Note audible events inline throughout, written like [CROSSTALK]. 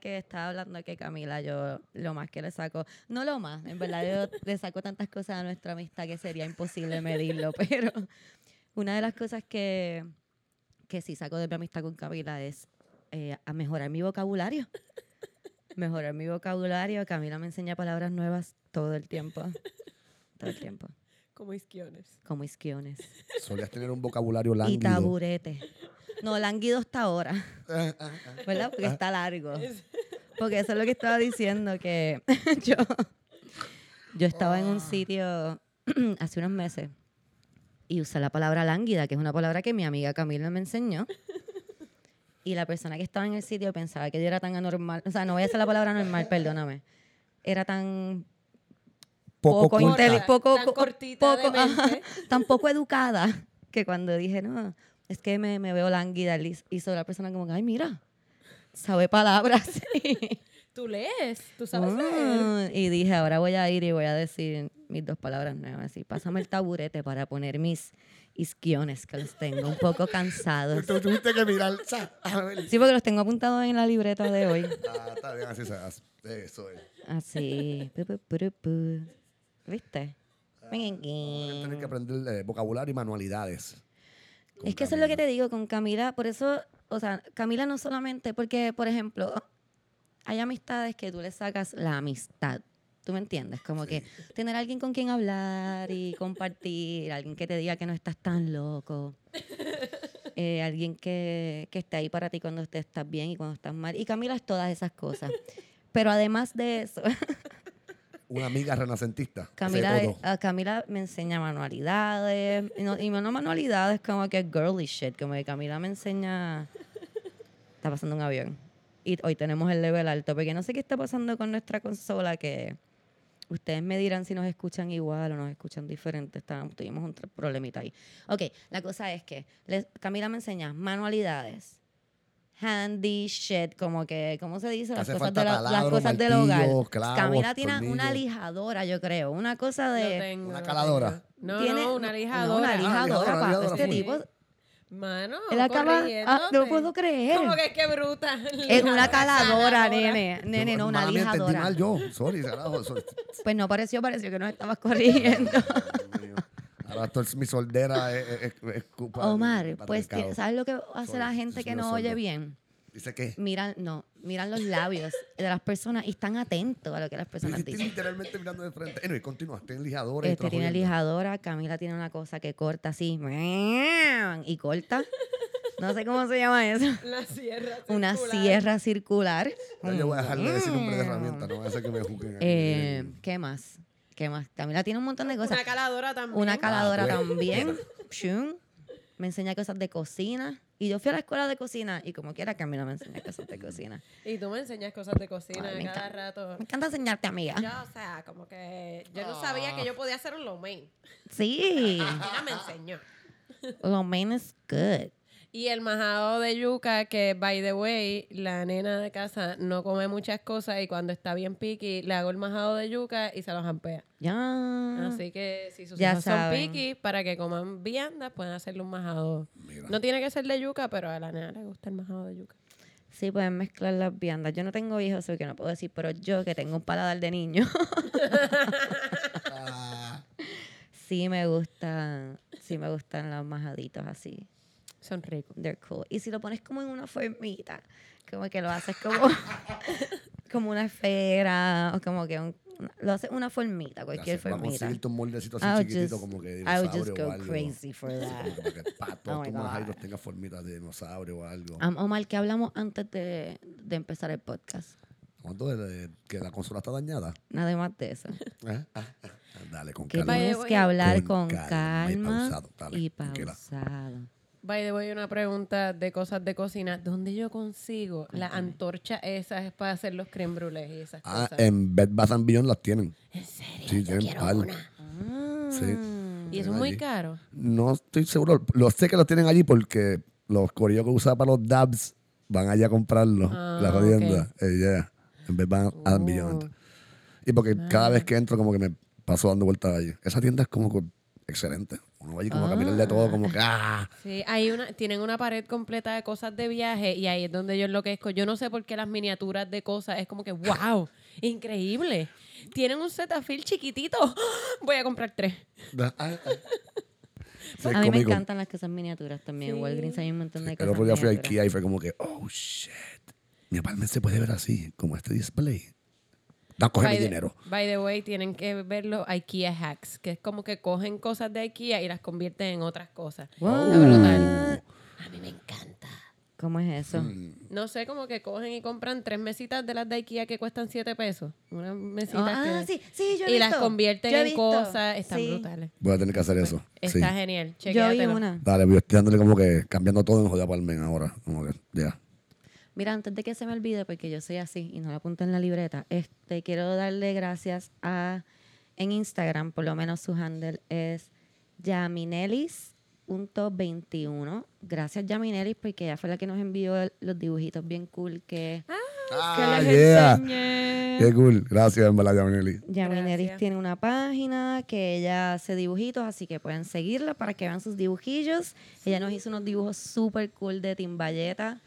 que estaba hablando que Camila, yo lo más que le saco, no lo más, en verdad yo [LAUGHS] le saco tantas cosas a nuestra amistad que sería imposible medirlo, [LAUGHS] pero una de las cosas que, que sí saco de mi amistad con Camila es eh, a mejorar mi vocabulario. Mejorar mi vocabulario. Camila me enseña palabras nuevas todo el tiempo. Todo el tiempo. Como isquiones. Como isquiones. Solías tener un vocabulario Y lánguido. taburete. No, lánguido está ahora. ¿Verdad? Porque está largo. Porque eso es lo que estaba diciendo, que [LAUGHS] yo, yo estaba en un sitio [CLEARS THROAT] hace unos meses y usé la palabra lánguida, que es una palabra que mi amiga Camila me enseñó. Y la persona que estaba en el sitio pensaba que yo era tan anormal. O sea, no voy a hacer la palabra normal, perdóname. Era tan Poco poco, inteli- poco, Tan poco- ajá, mente. tan poco educada que cuando dije, no, es que me, me veo lánguida, y hizo la persona como, ay, mira, sabe palabras. [LAUGHS] Tú lees, tú sabes leer. Ah, y dije, ahora voy a ir y voy a decir mis dos palabras nuevas. Así, pásame el taburete para poner mis isquiones, que los tengo un poco cansados. Tú tuviste que mirar. Sí, porque los tengo apuntados en la libreta de hoy. Ah, está bien, así se hace. Eso es. Así. Pu, pu, pu, pu. ¿Viste? Tienes que aprender eh, vocabulario y manualidades. Es que eso es lo que te digo con Camila. Por eso, o sea, Camila no solamente, porque, por ejemplo, hay amistades que tú le sacas la amistad. ¿Tú me entiendes? Como que tener alguien con quien hablar y compartir, alguien que te diga que no estás tan loco, eh, alguien que, que esté ahí para ti cuando te estás bien y cuando estás mal. Y Camila es todas esas cosas. Pero además de eso, [LAUGHS] Una amiga renacentista. Camila, Camila me enseña manualidades. Y no, y no manualidades como que girly shit. Como que Camila me enseña. Está pasando un avión. Y hoy tenemos el level alto. Porque no sé qué está pasando con nuestra consola. Que ustedes me dirán si nos escuchan igual o nos escuchan diferente. Estábamos, tuvimos un problemita ahí. Ok, la cosa es que les- Camila me enseña manualidades. Handy shit, como que, ¿cómo se dice? Las Hace cosas, de la- las cosas del hogar. clavos, Camila tiene una lijadora, yo creo. Una cosa de. tengo, Una caladora. No, tiene no, una no, lijadora. una Ah, lijadora, lijadora, Este sí. tipo. Mano, Él acaba. Ah, no lo puedo creer. Como que es que bruta. [LAUGHS] Es una caladora, nene. Nene, Yo, no, una lijadora. mal yo. Sorry, carajo. sorry. Pues no pareció, pareció que nos estabas corrigiendo. Ahora mi soldera es, es, es- es culpa del Omar, pues, patriarcado. ti- ¿sabes lo que hace Sorry, la gente que no oye sordo. bien? Dice que. Miran, no, miran los labios de las personas y están atentos a lo que las personas Estoy dicen. literalmente mirando de frente. Anyway, continúa. Tiene lijadora y Este trabajo tiene lijadora, Camila tiene una cosa que corta así y corta. No sé cómo se llama eso. La sierra. Una circular. sierra circular. Ya yo voy a dejar de decir nombre de herramienta. No voy a hacer que me juzguen. aquí. Eh, ¿Qué más? ¿Qué más? Camila tiene un montón de cosas. Una caladora también. Una caladora pues. también. [LAUGHS] Me enseña cosas de cocina. Y yo fui a la escuela de cocina y como quiera Camila me enseña cosas de cocina. Y tú me enseñas cosas de cocina Ay, cada encanta. rato. Me encanta enseñarte, amiga. Yo, o sea, como que yo no sabía que yo podía hacer un lo mein. Sí. Ella me enseñó. Lo main is good. Y el majado de yuca, que by the way, la nena de casa no come muchas cosas y cuando está bien piqui, le hago el majado de yuca y se los ampea. Ya. Así que si sus Ya hijos son piqui, para que coman viandas, pueden hacerle un majado. Mira. No tiene que ser de yuca, pero a la nena le gusta el majado de yuca. Sí, pueden mezclar las viandas. Yo no tengo hijos, así que no puedo decir, pero yo que tengo un paladar de niño, [LAUGHS] Ah, sí me gusta, sí me gustan los majaditos así. Son ricos. They're cool. Y si lo pones como en una formita, como que lo haces como, [LAUGHS] como una esfera, o como que un- lo haces una formita, cualquier gracias. Vamos a formita. conseguirte un moldecito así I'll chiquitito just- como que I would dinosaurio just o go algo. crazy for that. Sí, como que pa, todos Oh my tus tengan formitas de dinosaurio o algo. Am- Omar, ¿qué hablamos antes de, de empezar el podcast? ¿Cuánto de, de- que la consola está dañada? Nada más de eso. ¿Eh? Ah, [LAUGHS] Dale, con Que calma. Tienes que hablar con con, calma y calma pausado, dale, y pausado. By the way, una pregunta de cosas de cocina. ¿Dónde yo consigo la antorcha esas para hacer los creme brûlés y esas Ah, cosas? en Bed Bath and Beyond las tienen. ¿En serio? Sí, Yo tienen quiero par. una. Sí. Mm. Y eso es muy allí. caro. No estoy seguro. Lo sé que los tienen allí porque los corillos que usan para los dabs van allá a comprarlo. Ah, la jodienda. Eh, yeah. En Bed Bath and Oh. Beyond. Y porque cada vez que entro como que me paso dando vueltas allí. Esa tienda es como excelente. Uno va allí como a caminar de todo, como que, ah. [LAUGHS] Sí, hay una, tienen una pared completa de cosas de viaje y ahí es donde yo enloquezco. Yo no sé por qué las miniaturas de cosas es como que, wow, increíble. Tienen un Cetaphil chiquitito. [GASPS] Voy a comprar tres. [LAUGHS] ah, ah. Sí, a mí me encantan las cosas miniaturas también. Sí. Walgreens hay un montón de El cosas otro día fui a. Ikea y fue como que, oh, shit. Mi apartment se puede ver así, como este display. No, coge mi By the- dinero. By the way, tienen que ver los IKEA hacks, que es como que cogen cosas de IKEA y las convierten en otras cosas. Brutal. A mí me encanta. ¿Cómo es eso? Mm. No sé, como que cogen y compran tres mesitas de las de IKEA que cuestan siete pesos. Unas Oh, mesitas ah, que... sí, sí, yo he y las convierten Yo he en visto. cosas. Están Sí. brutales. Voy a tener que hacer eso. Está Sí. genial. Yo vi Chequéatelo. una. Dale, voy dándole como que cambiando todo en jodida apartment ahora. Como que, ya. Mira, antes de que se me olvide, porque yo soy así y no lo apunto en la libreta, este, quiero darle gracias a, en Instagram, por lo menos su handle es yaminelis.21. Gracias Yaminelis porque ella fue la que nos envió el- los dibujitos bien cool que, que Ah, les yeah. enseñé. Qué cool. Gracias, en verdad. Yaminelis Gracias. tiene una página que ella hace dibujitos, así que pueden seguirla para que vean sus dibujillos. Ella nos hizo unos dibujos súper cool de Timbayeta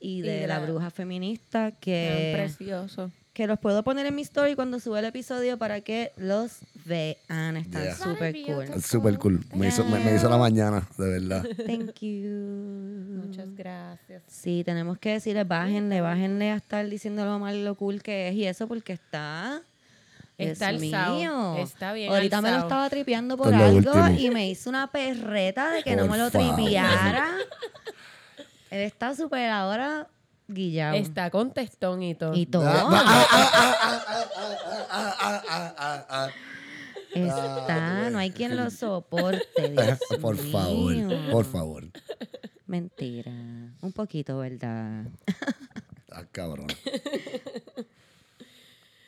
y Y de la, la- bruja feminista que, preciosos. que los puedo poner en mi story cuando suba el episodio para que los vean. Están Yeah. súper cool. Súper cool. Me hizo, me, me hizo la mañana, de verdad. Thank [LAUGHS] you. Muchas gracias. Sí, tenemos que decirle, bájenle, bájenle a estar diciendo lo mal y lo cool que es y eso porque está... Está Dios alzado, mío. está bien Ahorita me lo estaba tripeando por algo último. y me hizo una perreta de que no me lo favor. tripeara. [LAUGHS] Él está súper ahora guillado. Está con testón y todo. Y todo. Está, no hay quien lo soporte. Dios por favor, por favor. Mentira. Un poquito, ¿verdad? Ah, cabrón.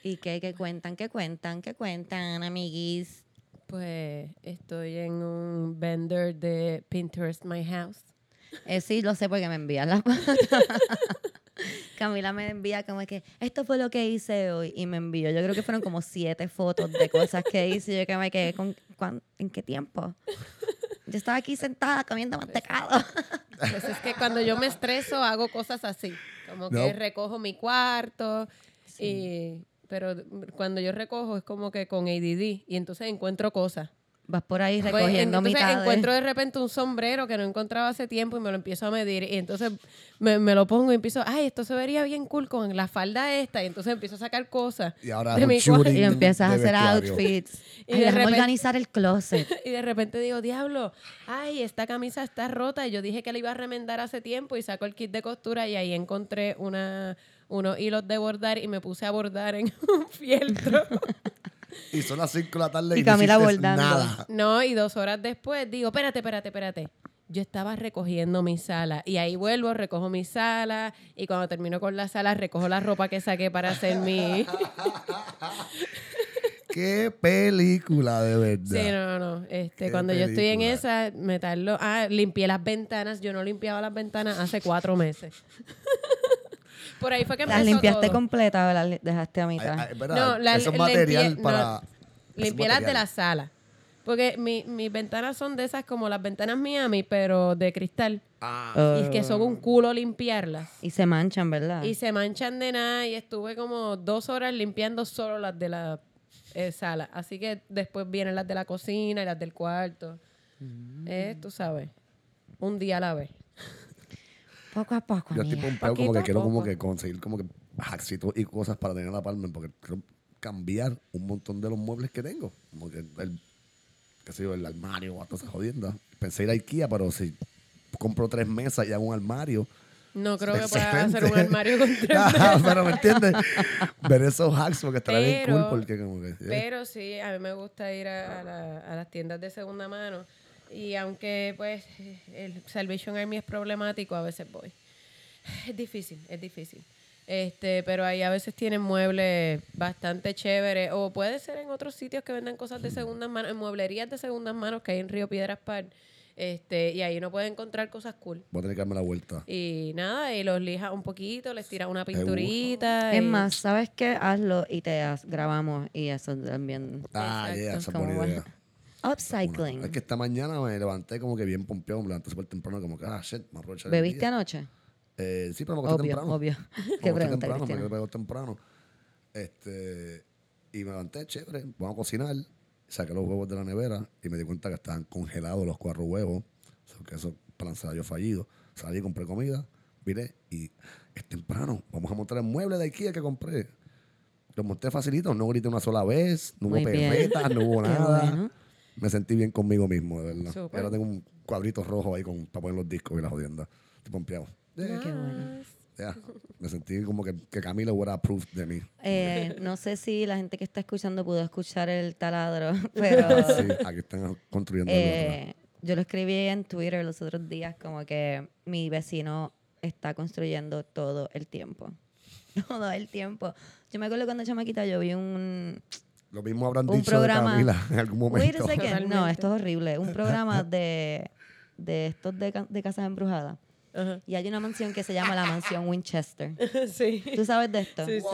¿Y qué, qué cuentan? ¿Qué cuentan? ¿Qué cuentan, amiguis? Pues estoy en un vendor de Pinterest My House. Eh, sí, lo sé porque me envían las. [LAUGHS] Camila me envía como que esto fue lo que hice hoy y me envió. Yo creo que fueron como siete fotos de cosas que hice. y Yo que me quedé con ¿cuán- ¿en qué tiempo? Yo estaba aquí sentada comiendo mantecado. Pues es que cuando yo me estreso hago cosas así. Como que No. recojo mi cuarto. Y, pero cuando yo recojo es como que con ADD. Y entonces encuentro cosas. Vas por ahí Pues, recogiendo entonces mitades. encuentro de repente un sombrero que no encontraba hace tiempo y me lo empiezo a medir. Y entonces me, me lo pongo y empiezo, ay, esto se vería bien cool con la falda esta. Y entonces empiezo a sacar cosas. Y ahora de mi Y empiezas a hacer vestuario. outfits. Y Ay, de repente- organizar el closet. [LAUGHS] Y de repente digo, diablo, ay, esta camisa está rota. Y yo dije que la iba a remendar hace tiempo y saco el kit de costura y ahí encontré una, unos hilos de bordar y me puse a bordar en [LAUGHS] un fieltro. [LAUGHS] Y son las 5 de la tarde Y y, no Camila bordando. nada. no, y dos horas después digo, espérate, espérate, espérate. Yo estaba recogiendo mi sala y ahí vuelvo, recojo mi sala y cuando termino con la sala recojo la ropa que saqué para hacer mi... [LAUGHS] Qué película, de verdad. Sí, no, no. Este, Qué cuando yo estoy en esa, me tardo. Ah, limpié las ventanas. Yo no limpiaba las ventanas hace cuatro meses. [LAUGHS] Por ahí fue que Las empezó limpiaste todo. completas o las dejaste a Ay, mitad. ay, ¿verdad? No, la- Eso es limpié- material no, para. eso es Limpié las de material. la sala. Porque mi- mis ventanas son de esas como las ventanas Miami, pero de cristal. Ah, Y que son un culo limpiarlas. Y se manchan, ¿verdad? Y se manchan de nada y estuve como dos horas limpiando solo las de la eh, sala. Así que después vienen las de la cocina y las del cuarto. Eh, tú sabes, un día a la vez. Poco a poco, yo estoy pompeado como que quiero como que conseguir como que hacksitos y cosas para tener la palma porque quiero cambiar un montón de los muebles que tengo. Como que el, qué sé yo, el armario o todas esas jodiendas. Pensé ir a Ikea, pero si compro tres mesas y hago un armario. No creo que excelente. hacer un armario con tres [LAUGHS] pero me entiendes. Ver esos hacks porque estará bien cool porque como que. eh, Pero sí, a mí me gusta ir a, a la- a las tiendas de segunda mano. Y aunque pues el Salvation Army es problemático, a veces voy. Es difícil, es difícil. Este, pero ahí a veces tienen muebles bastante chéveres. O puede ser en otros sitios que venden cosas de segunda mano, en mueblerías de segunda mano que hay en Río Piedras Par. Este, y ahí uno puede encontrar cosas cool. Voy a tener que darme la vuelta. Y nada, y los lijas un poquito, les tiras una pinturita. Es y- más, ¿sabes qué? Hazlo y te haz- grabamos y eso también. Ah, Exacto. yeah, esa es Como buena idea. Upcycling. Es que esta mañana me levanté como que bien pompeado, me levanté súper temprano, como que, ah, shit, me aproveché ¿Bebiste anoche? Eh, sí, pero me acosté Obvio, temprano. obvio. [LAUGHS] Qué acosté pregunta, temprano, Cristina. me quedé temprano. Este, y me levanté, chévere, vamos a cocinar. Saqué los huevos de la nevera y me di cuenta que estaban congelados los cuatro huevos. O sea, que eso plan se yo fallido. Salí, compré comida, vine y es temprano. Vamos a montar el mueble de Ikea que compré. Lo monté facilito, no grité una sola vez, no hubo Muy perretas, no hubo [LAUGHS] nada. bueno. Me sentí bien conmigo mismo, de verdad. Súper. Ahora tengo un cuadrito rojo ahí con, para poner los discos y la jodienda. Estoy pompeado. Qué bueno. ya. Me sentí como que, que Camila hubiera approved de mí. Eh, no sé si la gente que está escuchando pudo escuchar el taladro, [LAUGHS] pero Sí, aquí [LAUGHS] están construyendo el eh, yo lo escribí en Twitter los otros días como que mi vecino está construyendo todo el tiempo. [LAUGHS] Todo el tiempo. Yo me acuerdo cuando chamaquita yo vi un, Lo mismo habrán un dicho programa. de Camila en algún Wait a momento. second. No, esto es horrible. Un programa [LAUGHS] de, de estos de, de casas embrujadas. Ajá. Y hay una mansión que se llama la mansión Winchester. [LAUGHS] sí. ¿Tú sabes de esto? Sí, sí.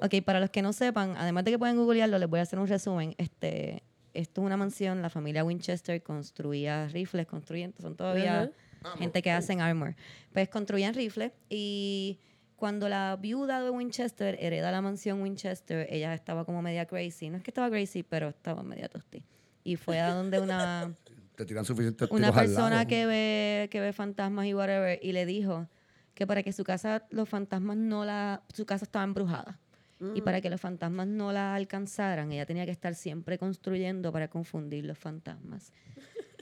Ok, para los que no sepan, además de que pueden googlearlo, les voy a hacer un resumen. Este, esto es una mansión, la familia Winchester construía rifles, construyen, son todavía gente que hacen armor. Pues construían rifles y cuando la viuda de Winchester hereda la mansión Winchester, ella estaba como media crazy. No es que estaba crazy, pero estaba media tosti. Y fue a donde una, [LAUGHS] Te tiran suficientes una persona lado. que ve, que ve fantasmas y whatever y le dijo que para que su casa, los fantasmas no la, su casa estaba embrujada. Y para que los fantasmas no la alcanzaran, ella tenía que estar siempre construyendo para confundir los fantasmas.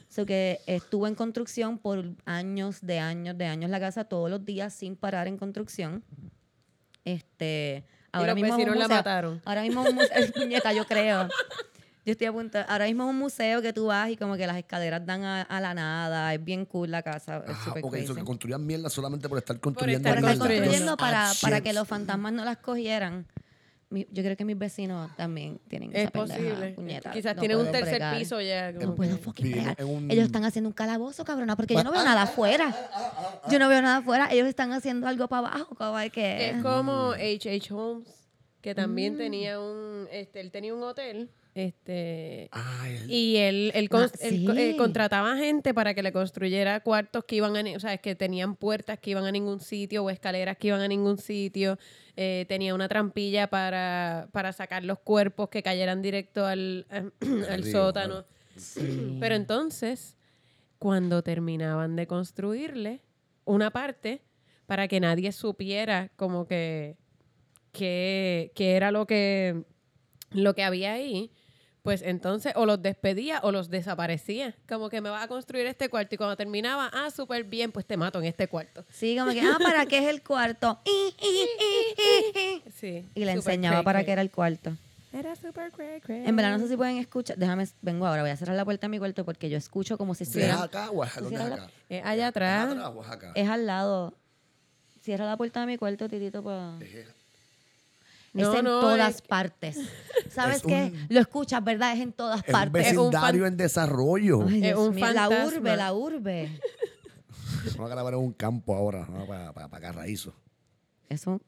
So que estuvo en construcción por años, de años, de años la casa, todos los días sin parar en construcción. Este, ahora los mismo es un la museo. mataron. Ahora mismo es un museo, [LAUGHS] puñeta, yo creo. Yo estoy a punto. Ahora mismo es un museo que tú vas y como que las escaleras dan a, a la nada. Es bien cool la casa. Es Ah, súper ok, eso que construían mierda solamente por estar construyendo. Por estar mierda. construyendo construyendo. para, Ah, para que los fantasmas no las cogieran. Mi- yo creo que mis vecinos también tienen Es esa pendeja, posible. puñeta. Quizás No tienen un tercer bregar. piso ya. No puedo que- fucking bregar. un- Ellos están haciendo un calabozo, cabrona, porque yo no veo nada afuera. Yo no veo nada afuera. Ellos están haciendo algo para abajo, como de que... Es como H.H. Holmes, que Mm. también tenía un, este, él tenía un hotel, este, Ay, el- y él, él, Ah, él co- sí. eh, contrataba gente para que le construyera cuartos que iban a, o sea, que tenían puertas que iban a ningún sitio o escaleras que iban a ningún sitio. Eh, tenía una trampilla para, para sacar los cuerpos que cayeran directo al, [CLEARS THROAT] al río, sótano. Sí. Pero entonces, cuando terminaban de construirle una parte para que nadie supiera como que que, que era lo que lo que había ahí, pues entonces o los despedía o los desaparecía. Como que me vas a construir este cuarto y cuando terminaba, ah, súper bien, pues te mato en este cuarto. Sí, como que, ah, ¿para qué es el cuarto? [LAUGHS] Sí. Y le enseñaba cray, para cray. qué era el cuarto. Era súper cray, cray. En verdad, no sé si pueden escuchar. Déjame, vengo ahora, voy a cerrar la puerta de mi cuarto porque yo escucho como si ¿Es estuviera. acá o es ¿Tú dónde es acá? Eh, allá ¿Es atrás. atrás o es acá? Es al lado. Cierra la puerta de mi cuarto, titito, para. Es en no, todas es- partes. [LAUGHS] ¿Sabes Es qué? un- Lo escuchas, ¿verdad? Es en todas Es un partes. Es un vecindario en desarrollo. Ay, Es un mío, La urbe, la urbe. Vamos a grabar en un campo ahora, ¿no? para, para, para Carraízo. Eso.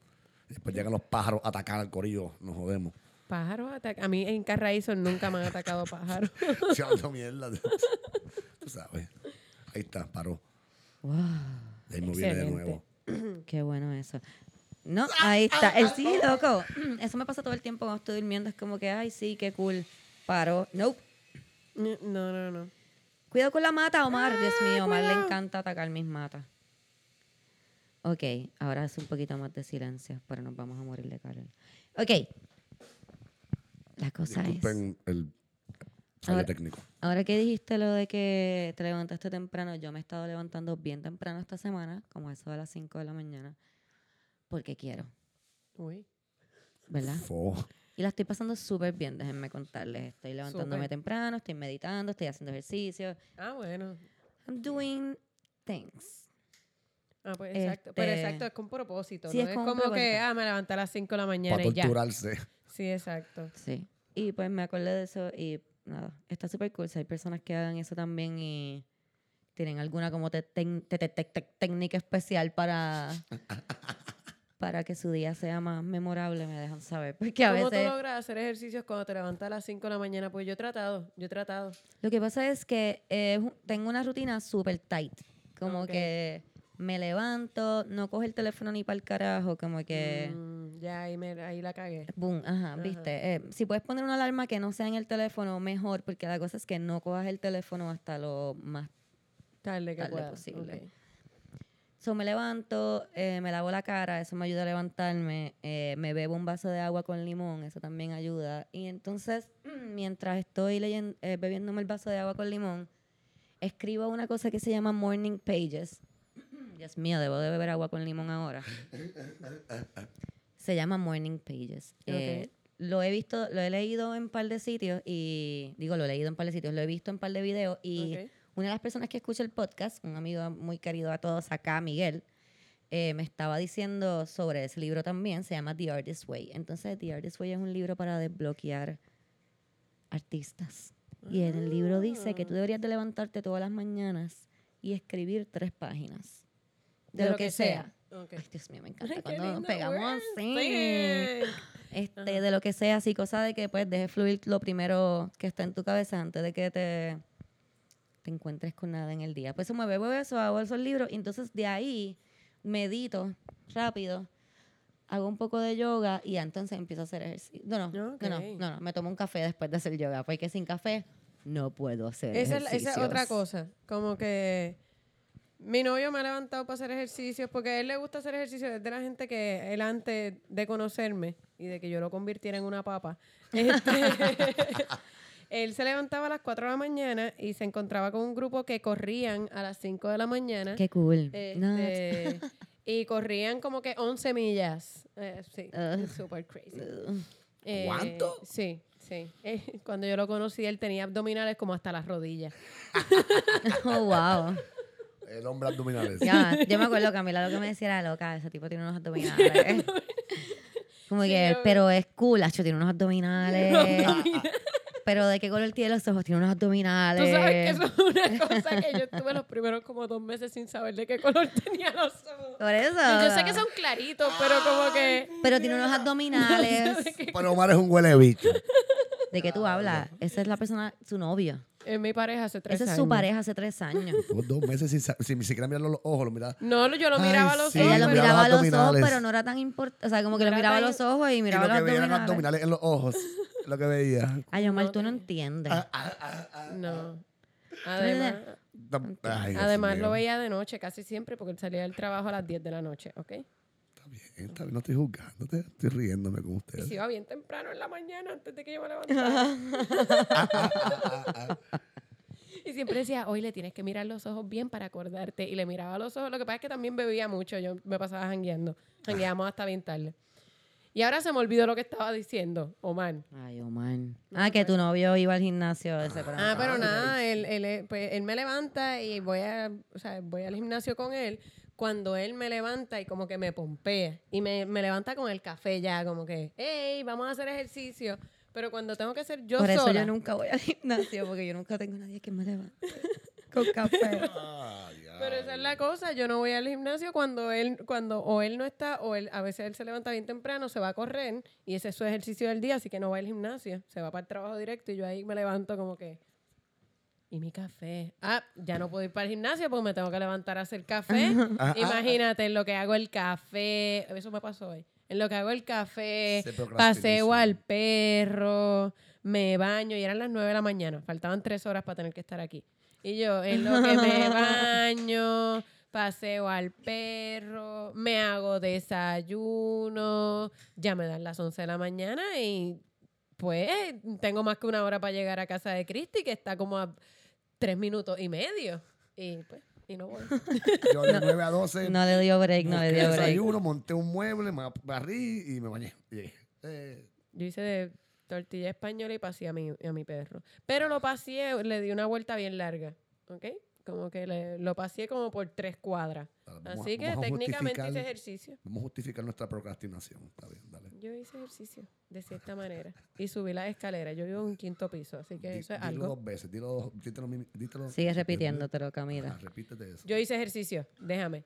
Después llegan los pájaros a atacar al corillo, nos jodemos. Pájaros atacan. A mí en Carraízo nunca me han atacado pájaros. [LAUGHS] Se hablando mierda. Tú sabes. Ahí está, paró. Wow. De ahí me viene de Excelente. nuevo. Qué bueno eso. No, ahí está. Eh, sí, [LAUGHS] loco. [CLEARS THROAT] Eso me pasa todo el tiempo cuando estoy durmiendo. Es como que, ay, sí, qué cool. Paró. Nope. No, no, no. Cuidado con la mata, Omar. Dios mío, Omar le encanta atacar mis matas. Ok, ahora es un poquito más de silencio, pero nos vamos a morir de calor. Ok. La cosa es, Disculpen el fallo Ahora- técnico. ahora que dijiste lo de que te levantaste temprano, yo me he estado levantando bien temprano esta semana, como a eso de las 5 de la mañana, porque quiero, Uy. ¿verdad? Fo. Y la estoy pasando súper bien, déjenme contarles. Estoy levantándome Súper. temprano, estoy meditando, estoy haciendo ejercicio. Ah, bueno. I'm doing things. Ah, pues exacto. Pero Este- exacto, es con propósito. Sí, no es es, con como propósito. que, ah, me levanté a las 5 de la mañana Para y ya. torturarse. Sí, exacto. Sí. Y pues me acordé de eso y nada, está súper cool. Si hay personas que hagan eso también y tienen alguna como te- tec- te- te- te- te- técnica especial para, [LAUGHS] para que su día sea más memorable, me dejan saber. Porque a ¿Cómo veces... tú logras hacer ejercicios cuando te levantas a las 5 de la mañana? Pues yo he tratado, yo he tratado. Lo que pasa es que eh, tengo una rutina súper tight. Como Ok. que me levanto, no cojo el teléfono ni para el carajo, como que... Mm, ya ahí, me, ahí la cagué. Boom, ajá, viste. Eh, si puedes poner una alarma que no sea en el teléfono, mejor, porque la cosa es que no cojas el teléfono hasta lo más Tarde que Tarde pueda. posible. ok. So, me levanto, eh, me lavo la cara, eso me ayuda a levantarme. eh, me bebo un vaso de agua con limón, eso también ayuda. Y entonces, [CLEARS THROAT] mientras estoy leyendo, eh, bebiéndome el vaso de agua con limón, escribo una cosa que se llama Morning Pages. [CLEARS THROAT] Dios mío, debo de beber agua con limón ahora. se llama Morning Pages. Eh, lo he visto, lo he leído en un par de sitios y, digo, lo he leído en un par de sitios, lo he visto en un par de videos y Ok. Una de las personas que escucha el podcast, un amigo muy querido a todos acá, Miguel, eh, me estaba diciendo sobre ese libro también, se llama The Artist Way. Entonces, The Artist Way es un libro para desbloquear artistas. Y en el libro dice que tú deberías de levantarte todas las mañanas y escribir tres páginas. De, lo, que, sea. Ay, Dios mío, me encanta Ay, cuando nos pegamos así. Sí. Este, de lo que sea, así, cosa de que pues dejes fluir lo primero que está en tu cabeza antes de que te, te encuentres con nada en el día. Pues eso me bebo eso, hago esos libros, y entonces de ahí medito rápido, hago un poco de yoga y entonces empiezo a hacer ejercicio. No, no, no, no, Ok. no, no, me tomo un café después de hacer yoga, porque sin café no puedo hacer Esa es, esa es otra ejercicios. cosa. Como que mi novio me ha levantado para hacer ejercicios porque a él le gusta hacer ejercicios desde la gente que él antes de conocerme y de que yo lo convirtiera en una papa. [LAUGHS] este, él se levantaba a las 4 de la mañana y se encontraba con un grupo que corrían a las 5 de la mañana. Qué cool. No, Este, y corrían como que 11 millas. Eh, sí, Ugh. super crazy. Eh, ¿Cuánto? Sí, sí. Eh, cuando yo lo conocí, él tenía abdominales como hasta las rodillas. [LAUGHS] oh, wow. El hombre abdominales. Ya, yo me acuerdo Camila lo que me decía era loca, ese tipo tiene unos abdominales. [LAUGHS] Como Sí, que, pero es cool, Acho, tiene unos abdominales. Pero de qué color tiene los ojos, tiene unos abdominales. Tú sabes que eso es una cosa que yo estuve los primeros como dos meses sin saber de qué color [LAUGHS] tenía los ojos. Por eso. Y Yo sé que son claritos, pero como que... Pero tiene unos abdominales. [LAUGHS] Pero Omar es un huele de bicho. ¿De qué tú hablas? Esa es la persona, su novio. Es mi pareja hace tres Esa es años. su pareja hace tres años. [LAUGHS] Tuvo dos meses sin, sin ni siquiera mirarlo a los ojos, lo miraba. No, yo lo Ay, miraba a los sí, ojos. Ella lo miraba miraba a los ojos, pero no era tan importante. O sea, como que No lo miraba a los ojos y Y miraba lo los que veía abdominales. abdominales en los ojos. [LAUGHS] Lo que veía. Ay, Omar, tú no entiendes. Ah, No. Además, Ay, Dios además mío. lo veía de noche casi siempre porque él salía del trabajo a las 10 de la noche, ¿ok? Está bien, no estoy juzgando, te- estoy riéndome con Y ustedes. se iba bien temprano en la mañana antes de que yo me [LAUGHS] levantara. y siempre decía, hoy le tienes que mirar los ojos bien para acordarte. Y le miraba los ojos. Lo que pasa es que también bebía mucho. Yo me pasaba jangueando. Jangueábamos hasta bien tarde. Y ahora se me olvidó lo que estaba diciendo, Omar. Ay, Omar. Ah, que tu novio iba al gimnasio ese Ah, pero Ah, nada, él, él, pues, él me levanta y voy, a, o sea, voy al gimnasio con él. Cuando él me levanta y como que me pompea y me, me levanta con el café ya, como que, hey, vamos a hacer ejercicio. Pero cuando tengo que hacer yo Por eso sola, yo nunca voy al [LAUGHS] gimnasio, porque yo nunca tengo nadie que me levante [LAUGHS] con café. Ah. Pero esa es la cosa, yo no voy al gimnasio cuando él, cuando o él no está, o él, a veces él se levanta bien temprano, se va a correr, y ese es su ejercicio del día, así que no va al gimnasio, se va para el trabajo directo y yo ahí me levanto como que. Y mi café. Ah, ya no puedo ir para el gimnasio porque me tengo que levantar a hacer café. [LAUGHS] Ah, ah, Imagínate, en lo que hago el café. Eso me pasó hoy. En lo que hago el café, paseo al perro, me baño y eran las 9 de la mañana. Faltaban tres horas para tener que estar aquí. Y yo, en lo que me [LAUGHS] baño, paseo al perro, me hago desayuno, ya me dan las 11 de la mañana y pues tengo más que una hora para llegar a casa de Cristi, que está como a tres minutos y medio. Y pues, y no voy. [LAUGHS] Yo de 9 a 12 No le dio break, no le dio break. desayuno, monté un mueble, me barrí y me bañé. Eh, Yo hice de tortilla española y pasé a mi, a mi perro. Pero lo pasé, le di una vuelta bien larga, ¿ok? Como que le- lo pasé como por tres cuadras. vamos a- Así que técnicamente hice ejercicio. Vamos a justificar nuestra procrastinación. Está bien, dale. yo hice ejercicio de cierta manera y subí las escaleras. Yo vivo en un quinto piso, así que Di- eso es dilo algo. dos veces. Dilo, dos- dítelo, dítelo- Sigue repitiéndotelo, Ajá, Camila. repítete eso. Yo hice ejercicio, déjame.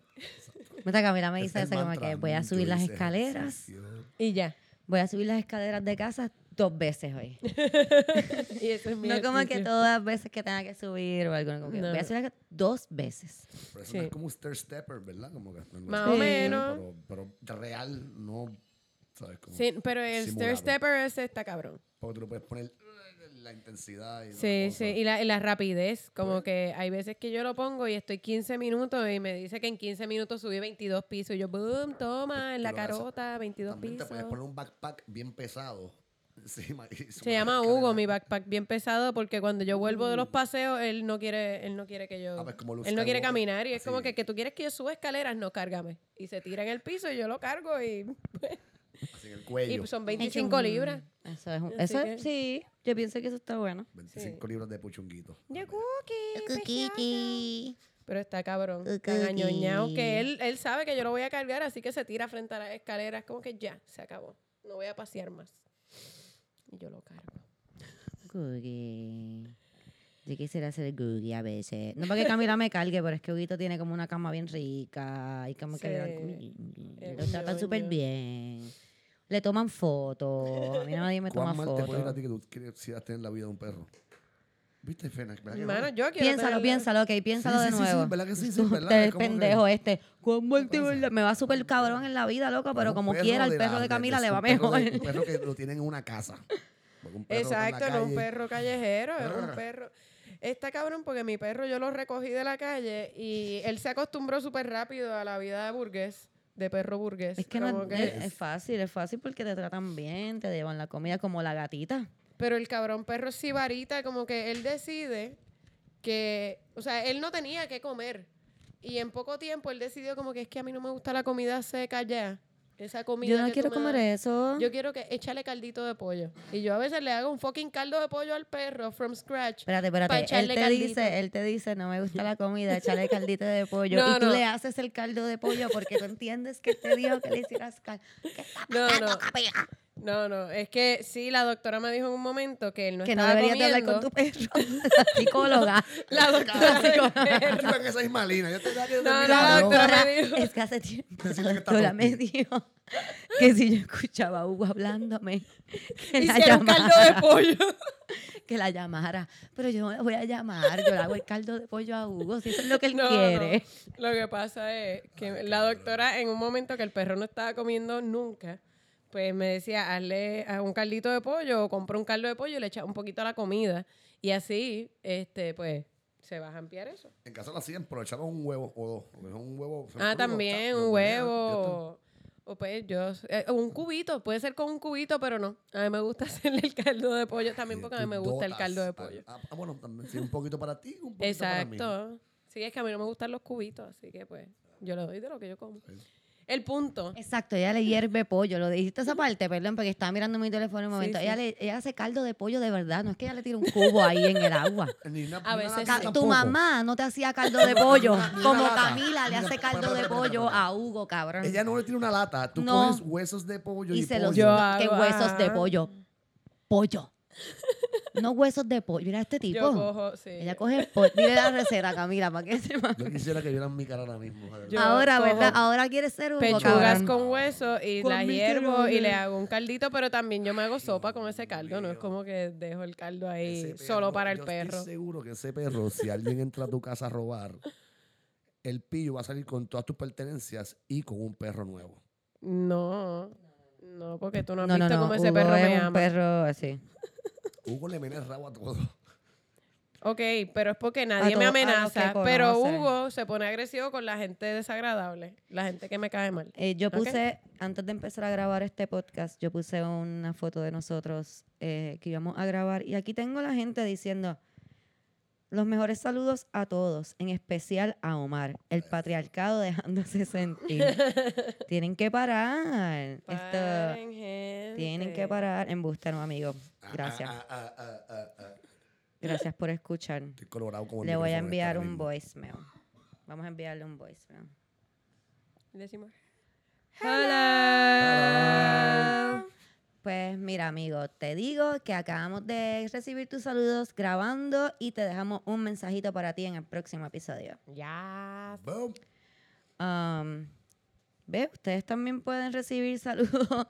Mira, Camila me dice eso como que voy a subir las escaleras. ejercicio. Y ya. Voy a subir las escaleras de casa dos veces hoy. [LAUGHS] Y eso es mi No como que todas las veces que tenga que subir o algo. Como que No. Voy a subir dos veces. Pero eso Sí. no es como un stair stepper, ¿verdad? Como que, Más o menos. Pero, pero real, no. ¿Sabes? Como, Sí, pero el simulado. stair stepper ese está cabrón. Porque tú lo puedes poner uh, la intensidad y Sí, sí, y la, y la rapidez, como que hay veces que yo lo pongo y estoy 15 minutos y me dice que en 15 minutos subí 22 pisos y yo, boom, toma, en la carota, 22 También te pisos. puedes poner un backpack bien pesado Se llama. Hugo, mi backpack bien pesado, porque cuando yo vuelvo de los paseos, él no quiere, él no quiere que yo. Ah, pues como él no quiere caminar y es como que, que tú quieres que yo suba escaleras, no, cárgame. Y se tira en el piso y yo lo cargo y, [LAUGHS] Así en el cuello. y son 25 libras. Eso es un- eso que- sí, yo pienso que eso está bueno. 25 libras de puchunguito. Ya, cookie. Pero está cabrón, tan añoñado que él, él sabe que yo lo voy a cargar, así que se tira frente a las escaleras, como que ya, se acabó. No voy a pasear más. Y yo lo cargo. Googie. Yo quisiera ser Googie a veces. No para que Camila [LAUGHS] me cargue, pero es que Huguito tiene como una cama bien rica y como que Sí. Es lo tratan súper bien. Le toman fotos. A mí nadie me toma ¿Cuán mal te puede ir a fotos. ti que tú quisieras tener la vida de un perro? ¿Viste, Fena? ¿Verdad que Hermano, no? yo quiero Piénsalo, tener- piénsalo, ok, piénsalo Sí, de sí, sí, sí, nuevo. ¿verdad que sí? Sí, Tú, ¿verdad? te- Es el como que- pendejo este. ¿Cuán muerto, pasa? verdad? Me va súper cabrón en la vida, loca, pero como quiera, el perro de Camila le va mejor. Un perro que lo tienen en una casa. Porque un perro está en la Exacto, no un calle, perro callejero, es un Ah. perro. Está cabrón porque mi perro yo lo recogí de la calle y él se acostumbró súper rápido a la vida de burgués, de perro burgués. Es que no como es, es- es fácil, es fácil porque te tratan bien, te llevan la comida como la gatita. Pero el cabrón perro sibarita, como que él decide que, o sea, él no tenía que comer. Y en poco tiempo él decidió como que es que a mí no me gusta la comida seca ya. Esa comida Yo no que quiero me comer das. eso. Yo quiero que échale caldito de pollo. Y yo a veces le hago un fucking caldo de pollo al perro from scratch. Espérate, espérate. Él te caldito. dice, él te dice, no me gusta la comida, échale [LAUGHS] caldito de pollo. No, y tú no. le haces el caldo de pollo porque tú entiendes que te dijo que le hicieras caldo. No, no. No, no. Es que sí, la doctora me dijo en un momento que él no que no estaba deberías de hablar comiendo. con tu perro. [LAUGHS] La psicóloga. La doctora del perro. Yo en esa misma línea. Yo te da que No, la ¿no? doctora me dijo- es que hace tiempo la doctora me dijo que si yo escuchaba a Hugo hablándome, que la, Hicieron un caldo de llamara, pollo. que la llamara. Pero yo no la voy a llamar, yo le hago el caldo de pollo a Hugo, si eso es lo que él No, quiere. no. Lo que pasa es que la doctora, en un momento que el perro no estaba comiendo nunca, pues me decía, hazle a un caldito de pollo o compra un caldo de pollo y le echa un poquito a la comida. Y así, este, pues, se va a ampliar eso. En casa lo hacían, pero echaban un huevo o dos. porque un huevo. Ah, también, un huevo. O pues yo, eh, un cubito, puede ser con un cubito, pero no. A mí me gusta [LAUGHS] hacerle el caldo de pollo también porque a mí me gusta el caldo de pollo. Ah, ah, bueno, también. Sí, un poquito para ti, un poquito para mí. Exacto. Sí, es que a mí no me gustan los cubitos, así que pues yo le doy de lo que yo como. El punto. Exacto, ella le hierve pollo. Lo dijiste esa parte, perdón, porque estaba mirando mi teléfono en un momento. sí. Ella, le, ella hace caldo de pollo de verdad, no es que ella le tira un cubo ahí en el agua. [LAUGHS] Ni una- A ni veces sí. tu mamá no te hacía caldo de pollo, Ni una- ni una como lata. Camila le hace caldo de pollo a Hugo, cabrón. Ella no le tira una lata. Tú No. coges huesos de pollo y, y se los. Yo que hago- huesos de pollo. Pollo. No huesos de pollo. Mira este tipo. Yo cojo, sí. Ella coge el pollo. Dile la receta, Camila, para que se Yo quisiera que vieran mi cara ahora mismo. Yo Ahora, ¿verdad? Ahora quieres ser Hugo, Pechugas con hueso y Con la hiervo y le hago un caldito, pero también yo me hago sopa con ese caldo, no es como que dejo el caldo ahí solo para el yo perro. Estoy seguro que ese perro, si alguien entra a tu casa a robar, el pillo va a salir con todas tus pertenencias y con un perro nuevo. No, no, porque tú no has No, no, visto no. cómo ese Hugo perro es me un ama. perro así. Hugo le mene el rabo a todo. Ok, pero es porque nadie me amenaza. Pero. Hugo se pone agresivo con la gente desagradable, la gente que me cae mal. Eh, yo puse, antes de empezar a grabar este podcast, yo puse una foto de nosotros eh, que íbamos a grabar. Y aquí tengo la gente diciendo los mejores saludos a todos, en especial a Omar, el patriarcado dejándose sentir. [LAUGHS] tienen que parar. Esto, Paren, gente. tienen que parar. No, amigo. Ah, Gracias. ah, ah, ah, ah, ah. Gracias por escuchar. Estoy colorado como el Le voy a enviar un voicemail. Vamos a enviarle un voicemail. Decimos, Hello. Mira, amigo, te digo que acabamos de recibir tus saludos grabando y te dejamos un mensajito para ti en el próximo episodio. Ya. Boom. Um, ¿Ve? Ustedes también pueden recibir [LAUGHS] saludos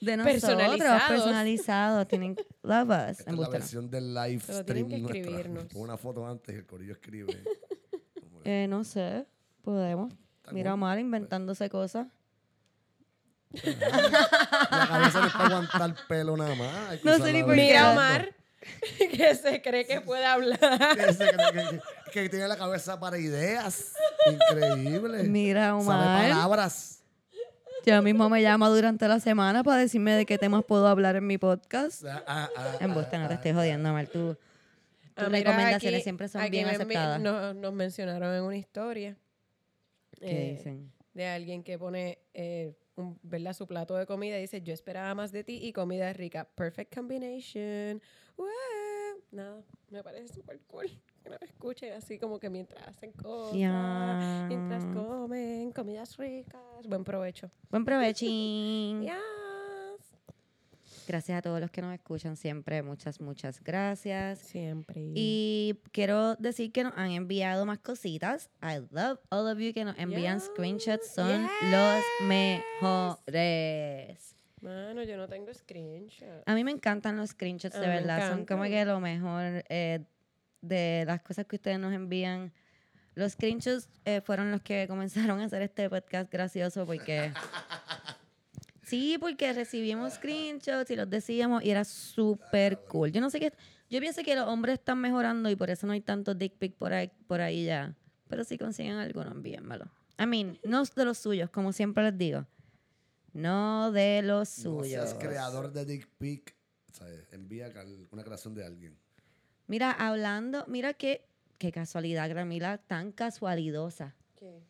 de nosotros Personalizados. personalizados. Tienen [LAUGHS] love us. Esta es la versión del live Pero stream nuestra. una foto antes y el corillo escribe. [LAUGHS] Eh, no sé, podemos. Mira. Omar inventándose cosas. La cabeza no es para aguantar pelo nada más. hay que No sé ni por qué. Mira, versión. Omar, [LAUGHS] que se cree que puede hablar. Que, se cree que, que- que tiene la cabeza para ideas. Increíble. Mira, Sabe Omar. palabras. Ya mismo me llama durante la semana para decirme de qué temas puedo hablar en mi podcast. Ah, ah, ah, Embuste, no te ah, estoy jodiendo, Omar. Tú, tus Ah, mira, recomendaciones aquí- siempre son aquí bien me envi- aceptadas. Nos, nos mencionaron en una historia. ¿Qué eh, dicen? de alguien que pone eh, un, ¿verdad? su plato de comida y dice, yo esperaba más de ti y comida rica. Perfect combination. Nada, me parece súper cool que nos escuchen así como que mientras hacen cosas, mientras comen comidas ricas. Buen provecho. Buen provechín. [LAUGHS] Yes. Gracias a todos los que nos escuchan siempre. Muchas, muchas gracias. Siempre. Y quiero decir que nos han enviado más cositas. I love all of you que nos envían Yeah. screenshots. Son Yes. los mejores. Mano, yo no tengo screenshot. A mí me encantan los screenshots, de verdad. Son como que lo mejor eh, de las cosas que ustedes nos envían. Los screenshots eh, fueron los que comenzaron a hacer este podcast gracioso porque... [LAUGHS] Sí, porque recibimos screenshots y los decíamos y era súper cool. Yo no sé qué... Yo pienso que los hombres están mejorando y por eso no hay tantos dick pic por ahí, por ahí ya. Pero si consiguen alguno, envíenmelo. I mean, no de los suyos, como siempre les digo. No de los No suyos. seas creador de Dick Pic. ¿sabes? Envía una creación de alguien. Mira, hablando, mira qué, qué casualidad, Gramila, tan casualidosa. ¿Qué?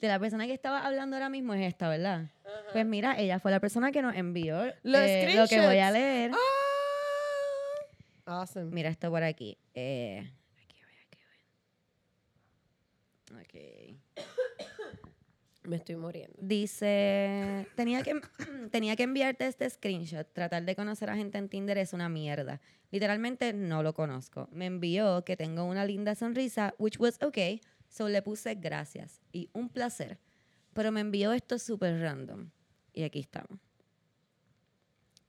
De la persona que estaba hablando ahora mismo es esta, ¿verdad? Pues mira, ella fue la persona que nos envió Los eh, lo que voy a leer. Ah, awesome. Mira esto por aquí. Eh, aquí voy, aquí voy. Ok. Me estoy muriendo. Dice, tenía que, [COUGHS] tenía que enviarte este screenshot. Tratar de conocer a gente en Tinder es una mierda. Literalmente no lo conozco. Me envió que tengo una linda sonrisa, which was okay. So le puse gracias y un placer. Pero me envió esto súper random. Y aquí estamos.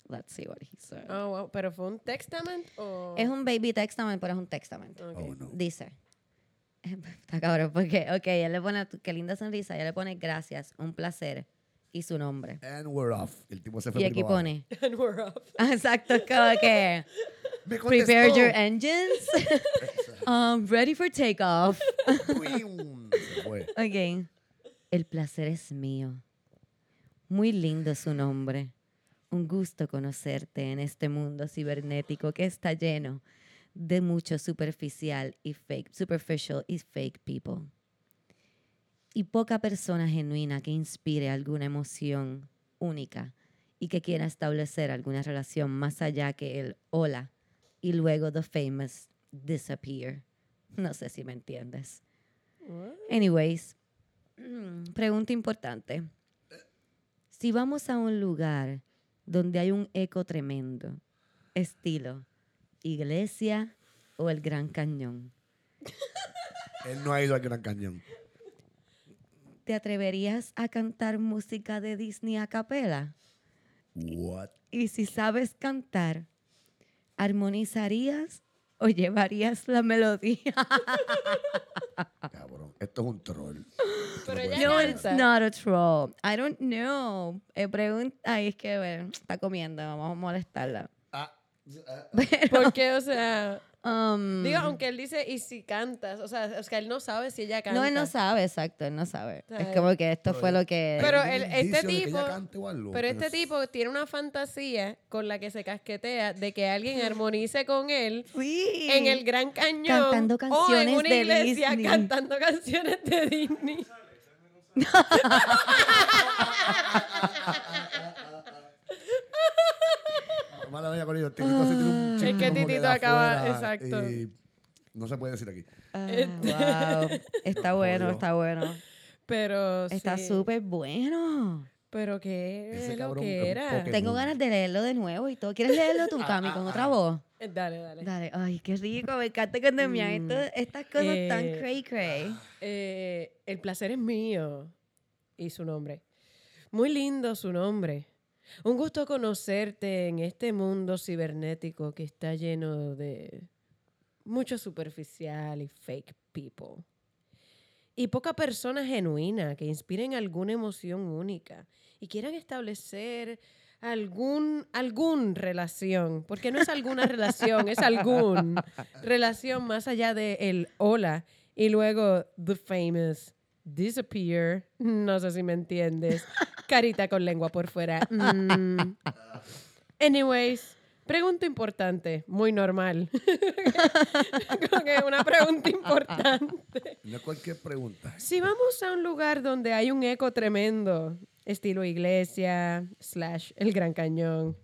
Let's see what he said. Oh, wow. ¿Pero fue un textament o...? Es un baby textament, pero es un textament. Ok. Oh, no. Dice. [LAUGHS] Está cabrón, porque, ok, él le pone, qué linda sonrisa, ella le pone gracias, un placer y su nombre. And we're off. El tipo se fue Y aquí pone, [LAUGHS] And we're off. [LAUGHS] exacto, como que, Me prepare your engines, um, ready for takeoff. Ok, el placer es mío. Muy lindo su nombre. Un gusto conocerte en este mundo cibernético que está lleno de mucho superficial y fake, superficial y fake people. Y poca persona genuina que inspire alguna emoción única y que quiera establecer alguna relación más allá que el hola y luego the famous disappear. No sé si me entiendes. Anyways, [CLEARS THROAT] pregunta importante. Si vamos a un lugar donde hay un eco tremendo, estilo iglesia o el Gran Cañón, Él no ha ido al Gran Cañón. ¿te atreverías a cantar música de Disney a capela? What? Y si sabes cantar, ¿armonizarías o llevarías la melodía? [LAUGHS] Cabrón. Esto es un troll. Pero ella. No, it's not a troll. I don't know. Eh, pregunta, ay, es que bueno, está comiendo, vamos a molestarla. Ah, ah, Porque, o sea... Um, Digo, aunque él dice, y si cantas, o sea, es que él no sabe si ella canta. no, él no sabe, exacto, él no sabe. Es como que esto Pero fue él- lo que... Pero ¿Hay el- algún este tipo- o algo? Pero este es- tipo tiene una fantasía con la que se casquetea de que alguien [GASPS] armonice con él sí. en el Gran Cañón Cantando o en canciones una de iglesia Disney. cantando canciones de Disney. [LAUGHS] [LAUGHS] Mala mía, Corillo. Titito sí tiene un que como Titito de acaba- afuera exacto. y no se puede decir aquí. Ah, Este- wow. Está [LAUGHS] bueno, está bueno. Pero Está sí. súper bueno. Pero qué Ese lo cabrón es que era. Pokémon. Tengo ganas de leerlo de nuevo y todo. ¿Quieres leerlo tú, [LAUGHS] Cami, con otra voz? Eh, Dale, dale. Dale, ay, qué rico, me encanta cuando me hagan Mm, esto- estas cosas tan eh, cray cray. Eh, el placer es mío. Y su nombre. Muy lindo su nombre. Un gusto conocerte en este mundo cibernético que está lleno de mucho superficial y fake people. Y poca persona genuina que inspiren alguna emoción única y quieran establecer algún, algún relación, porque no es alguna relación, es algún [LAUGHS] relación más allá de el hola y luego the famous disappear. No sé si me entiendes. [LAUGHS] Carita con lengua por fuera. [LAUGHS] Mm. Anyways, pregunta importante, muy normal. [LAUGHS] Como que una pregunta importante. No cualquier pregunta. Si vamos a un lugar donde hay un eco tremendo, estilo iglesia, slash el Gran Cañón,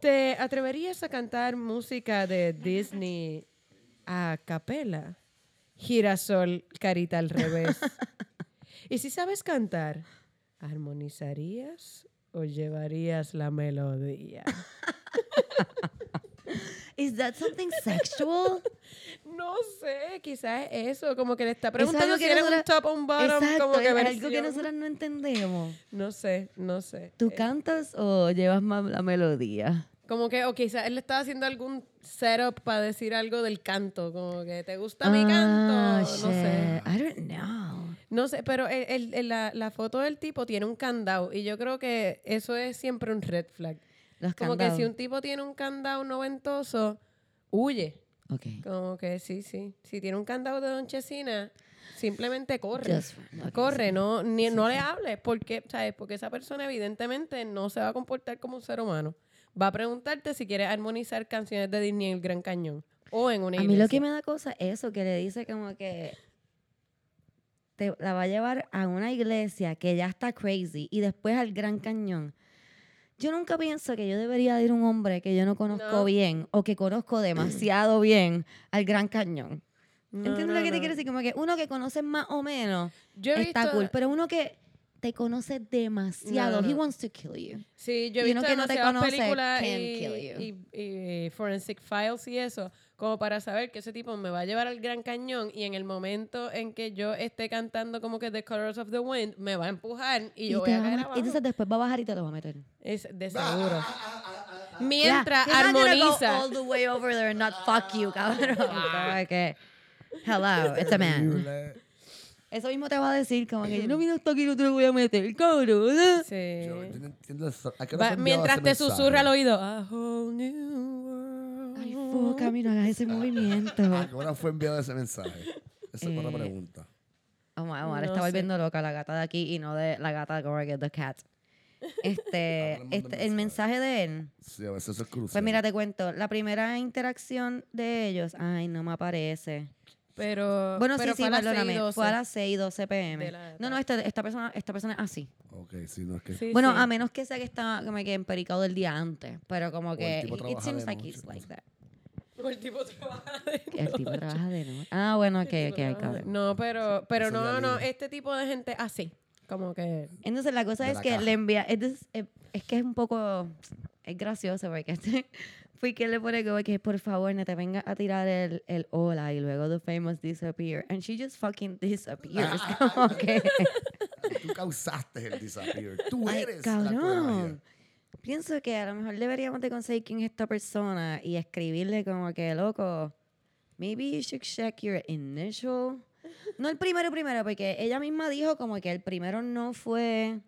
¿te atreverías a cantar música de Disney a capela? Girasol, carita al revés. Y si sabes cantar, ¿armonizarías o llevarías la melodía? [LAUGHS] Is that something sexual? No sé, quizás eso, como que le está preguntando que si eres un nosotras- top o un bottom, Exacto, como que es algo que versión. nosotros no entendemos. No sé, no sé. ¿Tú Eh, cantas o llevas más la melodía? Como que, o quizás él le estaba haciendo algún setup para decir algo del canto, como que te gusta mi canto, Ah, no sé. shit. I don't know. No sé, pero el- el- el- la, la foto del tipo tiene un candado y yo creo que eso es siempre un red flag. Los Como candados. que si un tipo tiene un candado noventoso, huye. Ok. Como que sí, sí. Si tiene un candado de Don Chesina, simplemente corre. Corre, sí. no, ni, no le hables, porque, ¿sabes? Porque esa persona evidentemente no se va a comportar como un ser humano. Va a preguntarte si quieres armonizar canciones de Disney en el Gran Cañón o en una A mí lo que me da cosa es eso, que le dice como que te la va a llevar a una iglesia que ya está crazy y después al Gran Cañón. Yo nunca pienso que yo debería ir a un hombre que yo no conozco No. bien o que conozco [CLEARS THROAT] demasiado bien al Gran Cañón. No, ¿Entiendes no, lo que te quiero decir? Como que uno que conoces más o menos Yo he está visto- cool, pero uno que te conoce demasiado, No, he wants to kill you. Sí, yo he Y uno visto que no te demasiadas conoce películas y, y- y Forensic Files y eso, como para saber que ese tipo me va a llevar al Gran Cañón y en el momento en que yo esté cantando como que The Colors of the Wind, me va a empujar y yo voy te a va a caer abajo. entonces después va a bajar y te lo va a meter. Es de seguro. Mientras Yeah, you're not gonna go armoniza. all the way over there and not fuck you, cabrón. [LAUGHS] Que, hello, it's a man. Eso mismo te va a decir, como que yo no vine hasta aquí, no te lo voy a meter, cabrón. Sí. Yo, yo no entiendo eso. ¿A qué hora Va- mientras te mensaje? susurra al oído. A whole new world. Ay, fuck, a mí no hagas ese movimiento. [LAUGHS] ¿A qué hora fue enviado ese mensaje? Esa es otra Eh, pregunta. Omar, Omar No está sé. volviendo loca la gata de aquí y no de la gata de Go Get the Cat. Este, [LAUGHS] este, el mensaje de él. Sí, a veces eso es crucial. Pues mira, te cuento, la primera interacción de ellos, ay, no me aparece. Pero, Bueno, pero sí, sí, fue a las perdóname, 6:12. fue a las 6 y 12 pm. la No, no, esta, esta, persona, esta persona es así. Ok, sí, no es que... Sí, Bueno, sí. a menos que sea que está como que empericado del día antes, pero como el que tipo it trabaja seems de like noche, no like sé. that. El tipo trabaja de [LAUGHS] Que El tipo trabaja de noche. Ah, bueno, ok, ok, cabrón. No, pero, pero Eso no, no, este tipo de gente así. Como que. Entonces la cosa De es la que caja. le envía, es, des- es, que es un poco, es gracioso porque este, [LAUGHS] fui que le pone como que por favor no te venga a tirar el, el hola y luego the famous disappear. And she just fucking disappears. [LAUGHS] como que, Tú causaste el disappear. Tú ay, eres la cabrón. Pienso que a lo mejor deberíamos de conseguir quién es esta persona y escribirle como que, loco, maybe you should check your initial. No el primero primero, porque ella misma dijo como que el primero no fue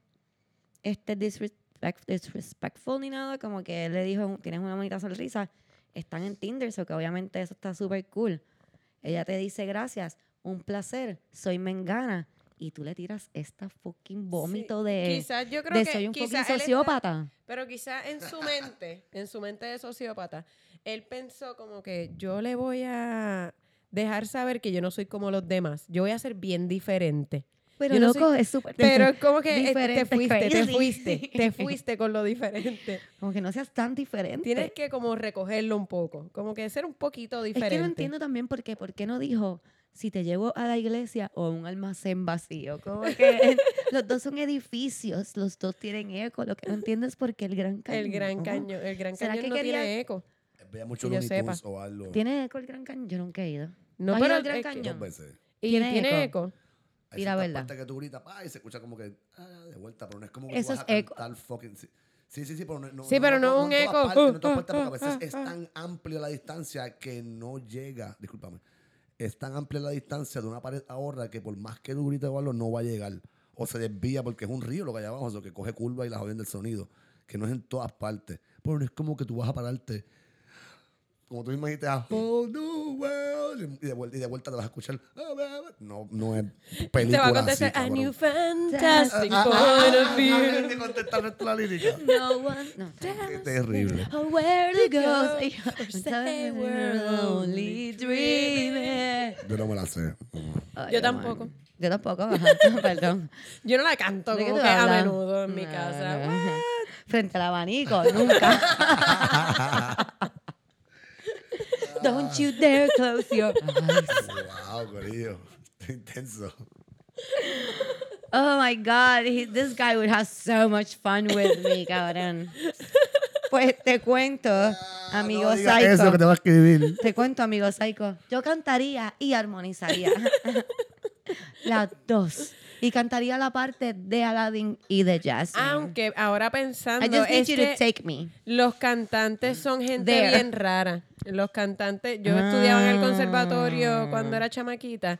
este disrespect- disrespectful ni nada, como que él le dijo, tienes una bonita sonrisa, están en Tinder, so que obviamente eso está súper cool. Ella te dice gracias, un placer, soy mengana. Y tú le tiras esta fucking vómito Sí, de, Quizás yo creo de que. soy un fucking está- sociópata. pero quizás en su mente, en su mente de sociópata, él pensó como que yo le voy a dejar saber que yo no soy como los demás. Yo voy a ser bien diferente. Pero Yo no loco, soy- es súper. Pero es como que eh, te fuiste, te fuiste, [LAUGHS] te fuiste con lo diferente. Como que no seas tan diferente. Tienes que como recogerlo un poco, como que ser un poquito es diferente. que no entiendo también por qué. ¿Por qué no dijo si te llevo a la iglesia o a un almacén vacío. Como que [LAUGHS] los dos son edificios, los dos tienen eco. Lo que no entiendo es por qué el Gran Cañón. El Gran Cañón, el Gran ¿Será Cañón que no quería- tiene eco. Veía mucho Que sepa. o algo. ¿Tiene eco el Gran Cañón? Yo nunca he ido. No, ¿Has ido pero al Gran Cañón? Dos veces. ¿Y ¿Tiene tiene, eco? eco? Hay Y la ciertas verdad. que tú gritas, pa, y se escucha como que, ah, de vuelta, pero no es como que Eso tú vas es a eco. cantar fucking... Sí, sí, sí, sí, pero no, no- Sí, pero no en un eco. partes, no en todas partes, [LAUGHS] porque a veces uh, es [LAUGHS] tan amplia la distancia que no llega, discúlpame, es tan amplia la distancia de una pared a otra que por más que tú grites o algo, no va a llegar. O se desvía porque es un río lo que hay abajo, eso que coge curva y la joden del sonido, que no es en todas partes. Pero no es como que tú vas a pararte como tú mismo dijiste, a whole new world, y de, vuelta, y de vuelta te vas a escuchar. No, no es Te película va a contestar, así, a new fantastic Ah, ah, point ah, of ah, view. ah, de contestar nuestra lírica. [LAUGHS] No one. No, Qué terrible. Oh, where to go? Go, Ay, or I'm say we're only dreaming. Yo no me la sé. Ay, Yo oh, tampoco. man. Yo tampoco, ajá, [LAUGHS] perdón. Yo no la canto ¿De qué como que a menudo en mi No, casa. no. Frente al abanico, nunca. [LAUGHS] Don't you dare close your [LAUGHS] eyes. wow, corillo. Intenso. Oh my God, he- this guy would have so much fun with me, [LAUGHS] cabrón. Pues te cuento, amigo Ah, no digas psycho. eso que te va a escribir. Te cuento, amigo psycho. Yo cantaría y armonizaría. [LAUGHS] Las dos. Y cantaría la parte de Aladdin y de Jasmine. Aunque ahora I pensando, just need es you to que take me. los cantantes son gente There. bien rara. Los cantantes, yo estudiaba en el conservatorio Ah. cuando era chamaquita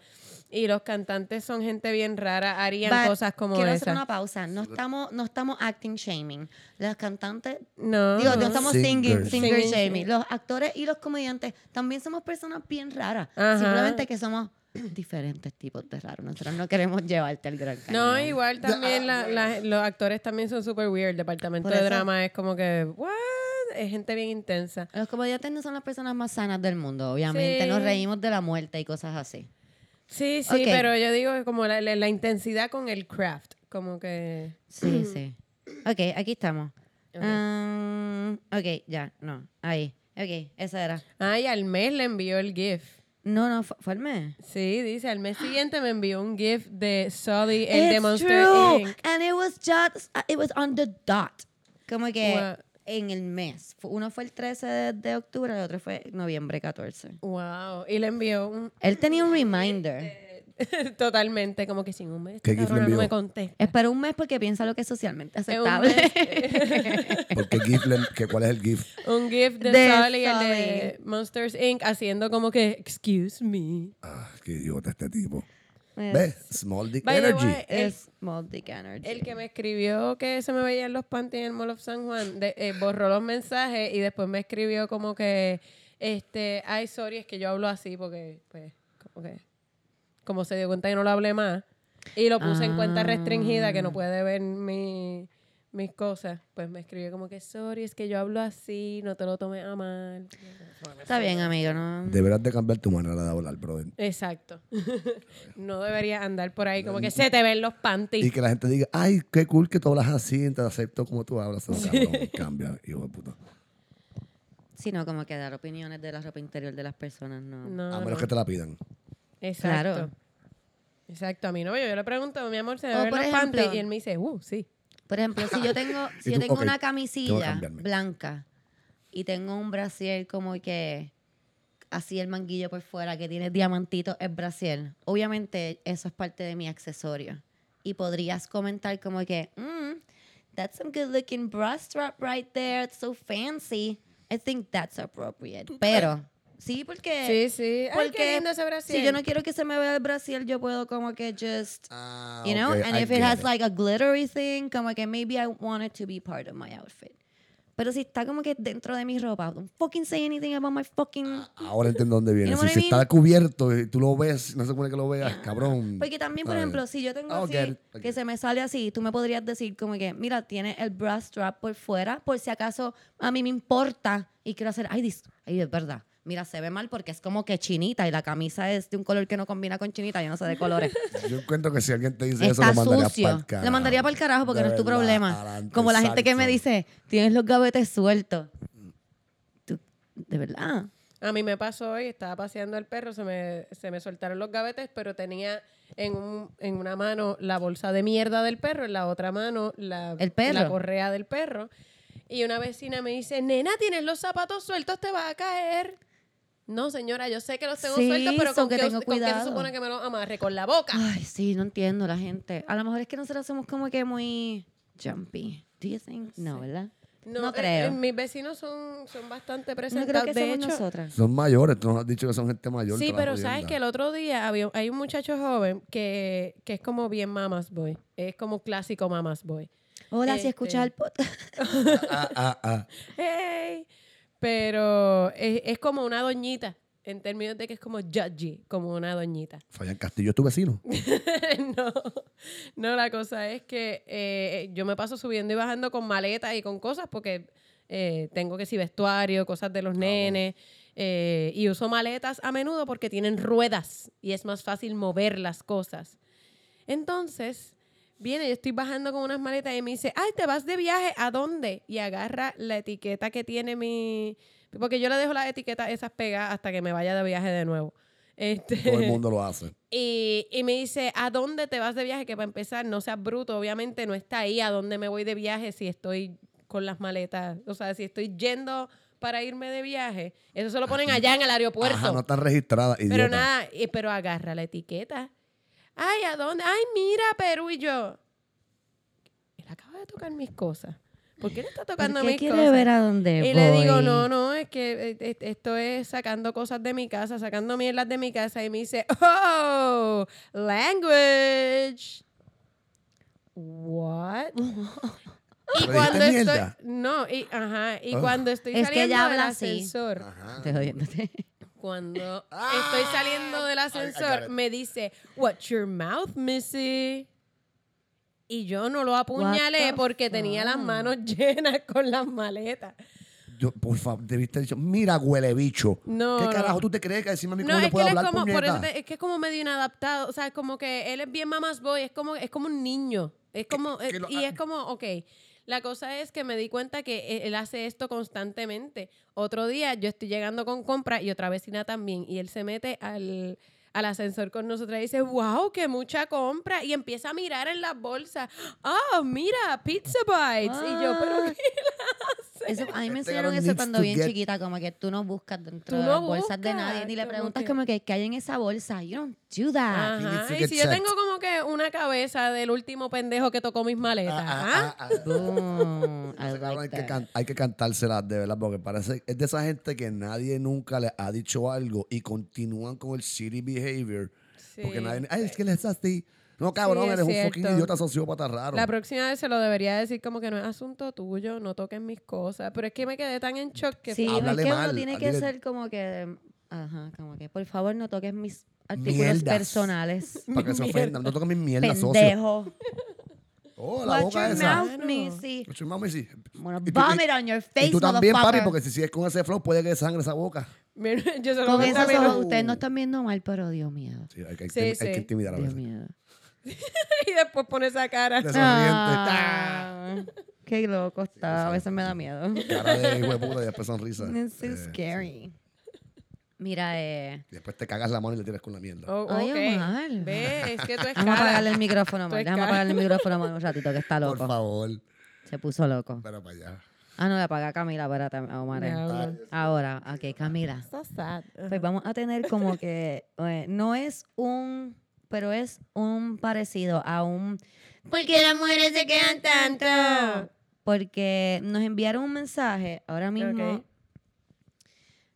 y los cantantes son gente bien rara, harían But cosas como quiero hacer una pausa. No estamos, no estamos acting shaming. Los cantantes, No. digo, no estamos singing, Singers. singer Singing, shaming. Los actores y los comediantes también somos personas bien raras. Ajá. Simplemente que somos [CLEARS THROAT] diferentes tipos de raros. Nosotros no queremos llevarte al gran cañón. No, igual también la- la- los actores también son super weird. El departamento Por de eso- drama es como que, what? Es gente bien intensa. Los comediantes no son las personas más sanas del mundo, obviamente. Sí. Nos reímos de la muerte y cosas así. Sí, sí, pero yo digo como la, la- la intensidad con el craft. Como que. Sí, [CLEARS THROAT] sí. Ok, aquí estamos. Ok. Um, ok, ya, no. Ahí. Ok, esa era. Ay, al mes le envió el GIF. No, no, fue, fue el mes. Sí, dice, al mes siguiente me envió un GIF de Sully, el de It's Monster true. Inc. And it was just, uh, it was on the dot. Como que. En el mes. Uno fue el 13 de, de octubre, el otro fue noviembre 14. Wow. Y le envió un. Él tenía un [LAUGHS] reminder. [LAUGHS] Totalmente, como que sin un mes. ¿Qué esta GIF le cabrona no envió? me contesta. Espera un mes porque piensa lo que es socialmente aceptable. [LAUGHS] Porque GIF, le- que, ¿cuál es el GIF? un GIF de, De Sully, el de. Monsters Inc. haciendo como que, excuse me. Ah, qué idiota este tipo. Small Dick By Energy. way, el- Es Small Dick Energy. El que me escribió que se me veían los panties en el Mall of San Juan, de- eh, borró los mensajes y después me escribió como que, este, ay, sorry, es que yo hablo así porque, pues, como que, como se dio cuenta que no lo hablé más y lo puse en cuenta restringida que no puede ver mi, mis cosas, pues me escribió como que, sorry, es que yo hablo así, no te lo tomes a mal. Está bien, amigo, ¿no? Deberás de cambiar tu manera de hablar, brother. Exacto. [LAUGHS] no debería andar por ahí como que se te ven los panties. Y que la gente diga, ay, qué cool que tú hablas así, te acepto como tú hablas. No, cabrón, cambia, hijo de puta. Sino como que dar opiniones de la ropa interior de las personas, no. No, A menos no. que te la pidan. Exacto. Claro. Exacto, a mi novio yo le pregunto, mi amor, ¿se me ven los ejemplo- panties? Y él me dice, uh, sí. Por ejemplo, si yo tengo, [LAUGHS] si yo tú, tengo una camisilla blanca y tengo un brasier como que así el manguillo por fuera que tiene diamantitos el brasier, obviamente eso es parte de mi accesorio. Y podrías comentar como que, mm, that's some good looking bra strap right there, it's so fancy. I think that's appropriate. Pero, sí, porque... Sí, sí. Ay, qué Porque lindo ese brasier. si yo no quiero que se me vea el brasier, yo puedo como que just Ah, you know ok, and I if it has it. like a glittery thing como que maybe I want it to be part of my outfit pero si está como que dentro de mi ropa don't fucking say anything about my fucking Ahora entiendo dónde viene. You know Si, si está cubierto y tú lo ves, no se supone que lo veas, cabrón. porque también por ejemplo si yo tengo Ah, así ok, ok. que se me sale así tú me podrías decir como que mira tiene el bra strap por fuera por si acaso a mí me importa y quiero hacer ay dis ay es verdad mira se ve mal porque es como que chinita y la camisa es de un color que no combina con chinita yo no sé de colores [LAUGHS] Yo encuentro que si alguien te dice eso, Está lo mandaría sucio. para el carajo. Lo mandaría para el carajo porque De no es tu verdad, problema. adelante, Como la gente que me dice, tienes los gavetes sueltos. Tú, de verdad. A mí me pasó hoy, estaba paseando el perro, se me, se me soltaron los gavetes, pero tenía en, un, en una mano la bolsa de mierda del perro, en la otra mano la, ¿El perro? la correa del perro. Y una vecina me dice, nena, tienes los zapatos sueltos, te va a caer. No, señora, yo sé que los tengo Sí, sueltos, pero con, que qué, tengo con qué se supone que me los amarre con la boca. Ay, sí, no entiendo la gente. A lo mejor es que nosotros somos como que muy jumpy. Do you think? No, ¿verdad? No, eh, creo. eh, mis vecinos son, son bastante No presentados. creo que de somos hecho, nosotras. Son mayores, tú nos has dicho que son gente mayor. Sí, pero sabes que el otro día había, hay un muchacho joven que, que es como bien mamas boy. Es como clásico mamas boy. Hola, si Este. escuchas el podcast. Ah, ah, ah. [LAUGHS] Hey. Pero es, es como una doñita, en términos de que es como judgy, como una doñita. [LAUGHS] Fabián Castillo es tu vecino. [LAUGHS] no, no, la cosa es que eh, yo me paso subiendo y bajando con maletas y con cosas porque eh, tengo que si vestuario, cosas de los nenes. eh, y uso maletas a menudo porque tienen ruedas y es más fácil mover las cosas. Entonces, viene, yo estoy bajando con unas maletas y me dice, ay, ¿te vas de viaje? ¿A dónde? Y agarra la etiqueta que tiene mi... Porque yo le dejo las etiquetas esas pegadas hasta que me vaya de viaje de nuevo. Este, Todo el mundo lo hace. [LAUGHS] y, y me dice, ¿a dónde te vas de viaje? Que para empezar, no seas bruto, obviamente no está ahí a dónde me voy de viaje si estoy con las maletas. O sea, si estoy yendo para irme de viaje, eso se lo ponen allá en el aeropuerto. Ajá, no están registradas. pero nada, pero agarra la etiqueta. Ay, ¿a dónde? Ay, mira, Perú y yo. Él acaba de tocar mis cosas. ¿Por qué le está ¿Por tocando qué mis quiere cosas? ver a dónde Y voy? le digo, no, no, es que eh, eh, esto es sacando cosas de mi casa, sacando mierdas de mi casa. Y me dice, oh, language. What? [LAUGHS] y ¿Le cuando estoy, mierda? no, y, ajá, y Ah. cuando estoy Es que saliendo ella del habla así. ascensor, Ajá. Estoy jodiéndote. Cuando Ah. estoy saliendo del I- I got ascensor, me dice, what's your mouth, missy? Y yo no lo apuñalé porque tenía las manos [LAUGHS] llenas con las maletas. Yo, por favor, debiste haber dicho, mira, huele bicho. No, ¿Qué no. carajo tú te crees que encima a mí No, cómo es le que puedo él es hablar, como, por eso te- es que es como medio inadaptado, o sea, como que él es bien mamás boy, es como, es como un niño, es como, que eh, lo- y es como, ok, la cosa es que me di cuenta que eh, él hace esto constantemente. Otro día yo estoy llegando con compra y otra vecina también, y él se mete al, al ascensor con nosotros y dice, wow, qué mucha compra, y empieza a mirar en las bolsas, oh, mira, pizza bites, y yo, pero. ¿qué? [LAUGHS] Eso, a mí me Este enseñaron eso cuando bien get- chiquita, como que tú no buscas dentro de las bolsas de nadie, ni le como preguntas que- como que qué hay en esa bolsa. You don't do that. Ajá, y si yo tengo como que una cabeza del último pendejo que tocó mis maletas, Ah, ¿ah? ah, ah, like hay, que that. can- hay que cantárselas de verdad, porque parece es de esa gente que nadie nunca le ha dicho algo y continúan con el shitty behavior. Porque Sí. nadie, ay, es que él es así. No, cabrón, Sí, eres un fucking idiota sociópata raro. La próxima vez se lo debería decir como que no es asunto tuyo, no toques mis cosas. Pero es que me quedé tan en shock que... Sí, no, es Háblale que uno mal, tiene que dile- ser como que, ajá, como que, por favor, no toques mis artículos Mierdas. personales. [LAUGHS] para que se ofendan. No toques mis mierdas, socio. Pendejo. Oh, la Watch boca your esa. mouth. Missy. Watch your mouth, Missy. Vomit on your face, Y tú también, papi, porque si sigues con ese flow, puede que sangre esa boca. Mira, [LAUGHS] yo se lo Con mamá. ustedes no están viendo mal, pero dio miedo. Sí, hay que, Sí, hay sí. que intimidar a Dio veces. miedo. [LAUGHS] y después pone esa cara. De sonriente. Ah, [LAUGHS] qué loco está. A veces me da miedo. Cara de hijo de puta y después sonrisa. [LAUGHS] It's so Eh, scary. Mira, eh. Y después te cagas la mano y le tiras con la mierda. Oh, Ay, ok. Omar. Ve, es que tú es Vamos a cara. apagarle el micrófono, Omar. Déjame apagarle el micrófono, Omar, un ratito, que está Por loco. favor. Se puso loco. Pero para allá. Ah, no, le apaga a Camila, espérate, Omar. eh. Ahora, ok, Camila. So sad. Pues vamos a tener como que, eh, no es un, pero es un parecido a un, porque las mujeres se quedan tanto. Porque nos enviaron un mensaje ahora mismo.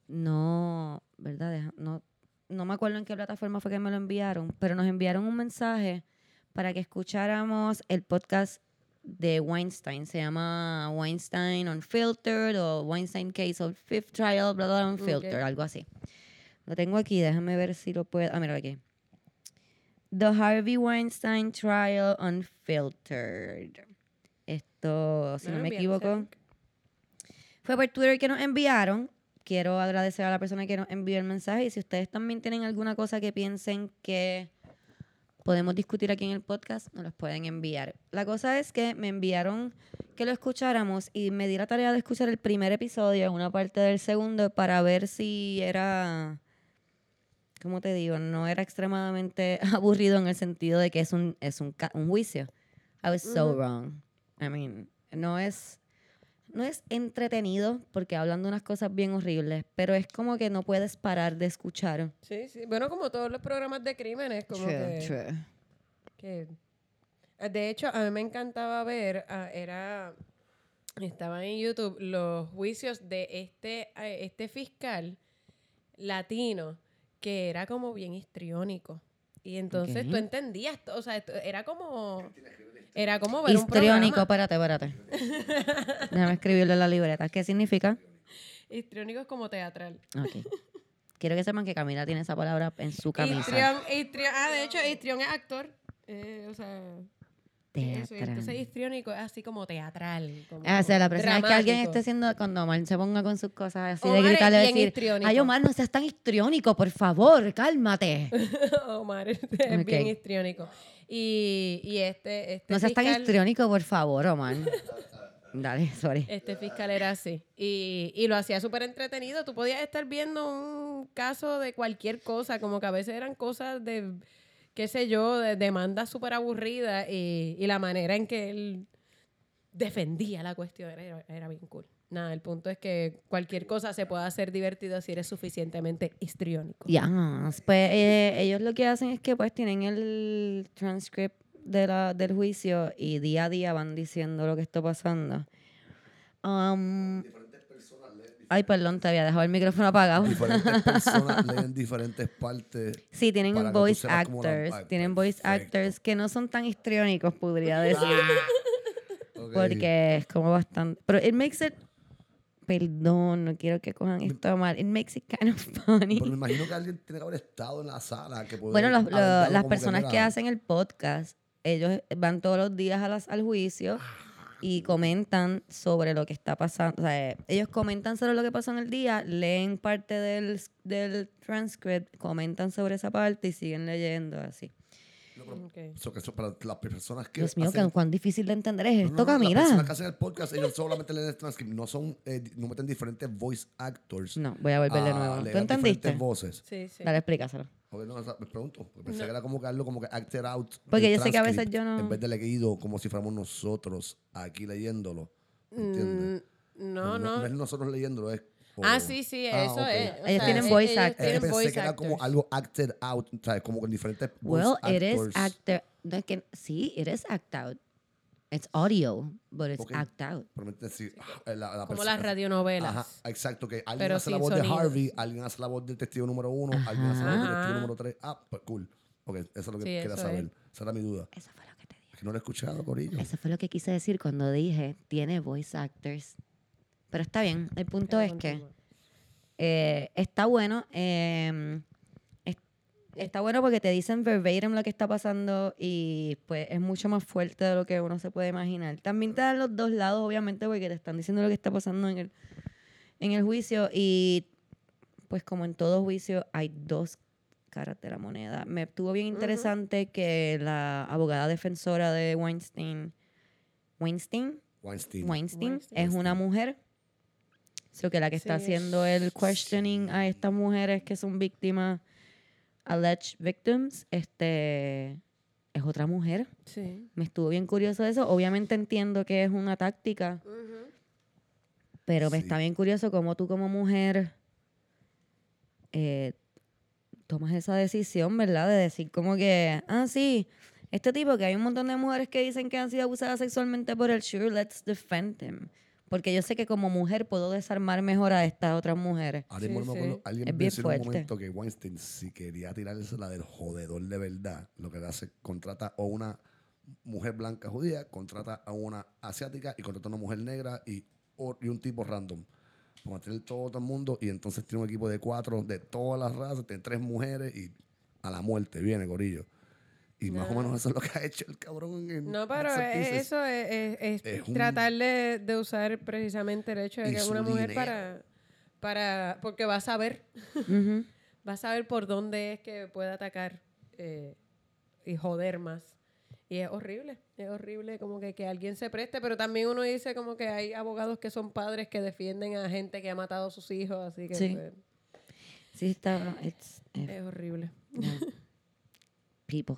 No, ¿verdad? No, no me acuerdo en qué plataforma fue que me lo enviaron, pero nos enviaron un mensaje para que escucháramos el podcast de Weinstein. Se llama Weinstein Unfiltered o Weinstein Case of Fifth Trial, bla, bla, Unfiltered, Ok. algo así. Lo tengo aquí, déjame ver si lo puedo. Ah, mira aquí. The Harvey Weinstein Trial Unfiltered. Esto, si no, No, me equivoco, fue por Twitter que nos enviaron. Quiero agradecer a la persona que nos envió el mensaje. Y si ustedes también tienen alguna cosa que piensen que podemos discutir aquí en el podcast, nos los pueden enviar. La cosa es que me enviaron que lo escucháramos y me di la tarea de escuchar el primer episodio, una parte del segundo, para ver si era, ¿cómo te digo? No era extremadamente [LAUGHS] aburrido en el sentido de que es un, es un, ca- un juicio. I was so wrong. I mean, no es, no es entretenido porque hablan de unas cosas bien horribles, pero es como que no puedes parar de escuchar. Sí, sí. Bueno, como todos los programas de crímenes, como que, que- ah, De hecho, a mí me encantaba ver, ah, era... Estaba en YouTube los juicios de este, ah, este fiscal latino que era como bien histriónico. Y entonces tú entendías, o sea, esto- era como... Era como ver un Histriónico, programa. espérate, espérate. [LAUGHS] Déjame escribirlo en la libreta. ¿Qué significa? Histriónico es como teatral. Ok. Quiero que sepan que Camila tiene esa palabra en su camisa. Histrión, histrión- ah, de hecho, histrión es actor. Eh, o sea, eso. y Teatral. Entonces, histriónico es así como teatral. como Ah, o sea, la es que alguien esté haciendo cuando Omar se ponga con sus cosas así de Omar gritarle decir, histriónico. ay Omar, no seas tan histriónico, por favor, cálmate. [LAUGHS] Omar es bien histriónico. Y, y este, este No seas tan histriónico, por favor, Omar. Dale, sorry. Este fiscal era así. Y, y lo hacía súper entretenido. Tú podías estar viendo un caso de cualquier cosa, como que a veces eran cosas de, qué sé yo, de demandas súper aburridas y, y la manera en que él defendía la cuestión era, era bien cool. Nada, el punto es que cualquier cosa se puede hacer divertido si eres suficientemente histriónico. Ya, pues eh, ellos lo que hacen es que pues tienen el transcript de la, del juicio y día a día van diciendo lo que está pasando. Um, ay, perdón, te había dejado el micrófono apagado. Diferentes [LAUGHS] personas leen diferentes partes. Sí, tienen para que tú voice la- actors, ay, tienen voice perfecto. actors que no son tan histriónicos, podría decir. Ok. Porque es como bastante. Pero it makes it. Perdón, no quiero que cojan esto mal. It makes it kind of funny. Pero me imagino que alguien tiene que haber estado en la sala. Que Bueno, los- haber lo- dado las como personas que mira, hacen el podcast, ellos van todos los días a las- al juicio y comentan sobre lo que está pasando. O sea, eh, ellos comentan sobre lo que pasó en el día, leen parte del, del transcript, comentan sobre esa parte y siguen leyendo así. Ok. Eso que eso para las personas que. Dios mío, hacen- que cuán difícil de entender es No, esto, no, no, Las Camila. personas que hacen el podcast, ellos solamente leen el transcript. No son, eh, no meten diferentes voice actors. No, voy a volver de a nuevo. ¿Tú entendiste? diferentes voces. Sí, sí. Dale, explícaselo. Ok, no, me pregunto. Pensé que era como que algo como que acted out. Porque yo sé que a veces yo no- En vez de leído como si fuéramos nosotros aquí leyéndolo. ¿Entiendes? Mm, No, no. No es nosotros leyéndolo, es. O- Ah, sí, sí, Ah, eso ok. es. O Ellos tienen voice ellos actors. Tienen pensé voice que era como algo acted out, ¿sabes? Como con diferentes voice Well, it is actor. No, es que, sí, it is act out. It's audio, but it's Ok. act out. Ah, la- la Como las radionovelas. Ajá, exacto, que alguien Pero hace la voz de sonido. Harvey, alguien hace la voz del testigo número uno, alguien hace la voz del Ajá. testigo número tres. Ah, pues cool. Ok, eso es lo que Sí, quería saber. es. Esa era mi duda. Eso fue lo que te dije. Es que no lo he escuchado, Corillo. Eso fue lo que quise decir cuando dije tiene voice actors. Pero está bien. El punto Pero es que eh, está bueno. eh, es- está bueno porque te dicen verbatim lo que está pasando y pues es mucho más fuerte de lo que uno se puede imaginar. También te dan los dos lados, obviamente, porque te están diciendo lo que está pasando en el, en el juicio y pues como en todo juicio hay dos caras de la moneda. Me estuvo bien interesante que la abogada defensora de Weinstein, Weinstein, Weinstein. Weinstein, Weinstein. es una mujer. So que la que está Sí. haciendo el questioning a estas mujeres que son víctimas, alleged victims, este es otra mujer. Sí. Me estuvo bien curioso eso. Obviamente entiendo que es una táctica, pero me Sí. está bien curioso cómo tú como mujer eh, tomas esa decisión, ¿verdad? De decir como que, ah, sí, este tipo que hay un montón de mujeres que dicen que han sido abusadas sexualmente por el sure, let's defend him. Porque yo sé que como mujer puedo desarmar mejor a estas otras mujeres. Sí, me sí. acuerdo, alguien Es bien en un momento que Weinstein, si quería tirarse la del jodedor de verdad, lo que hace, contrata a una mujer blanca judía, contrata a una asiática y contrata a una mujer negra y, o- y un tipo random. Para mantener todo, todo el mundo y entonces tiene un equipo de cuatro de todas las razas, tiene tres mujeres y a la muerte viene, Gorillo. Y más o menos eso es lo que ha hecho el cabrón en No, pero eh, Pieces. eso es, es- es Es un- tratar de, de usar precisamente el hecho de que es una mujer dinero. para, para... Porque va a saber, [LAUGHS] va a saber por dónde es que puede atacar eh, y joder más. Y es horrible, es horrible como que, que alguien se preste, pero también uno dice como que hay abogados que son padres que defienden a gente que ha matado a sus hijos, así que Sí. pues, Sí, está. it's, eh, es horrible. [LAUGHS] people.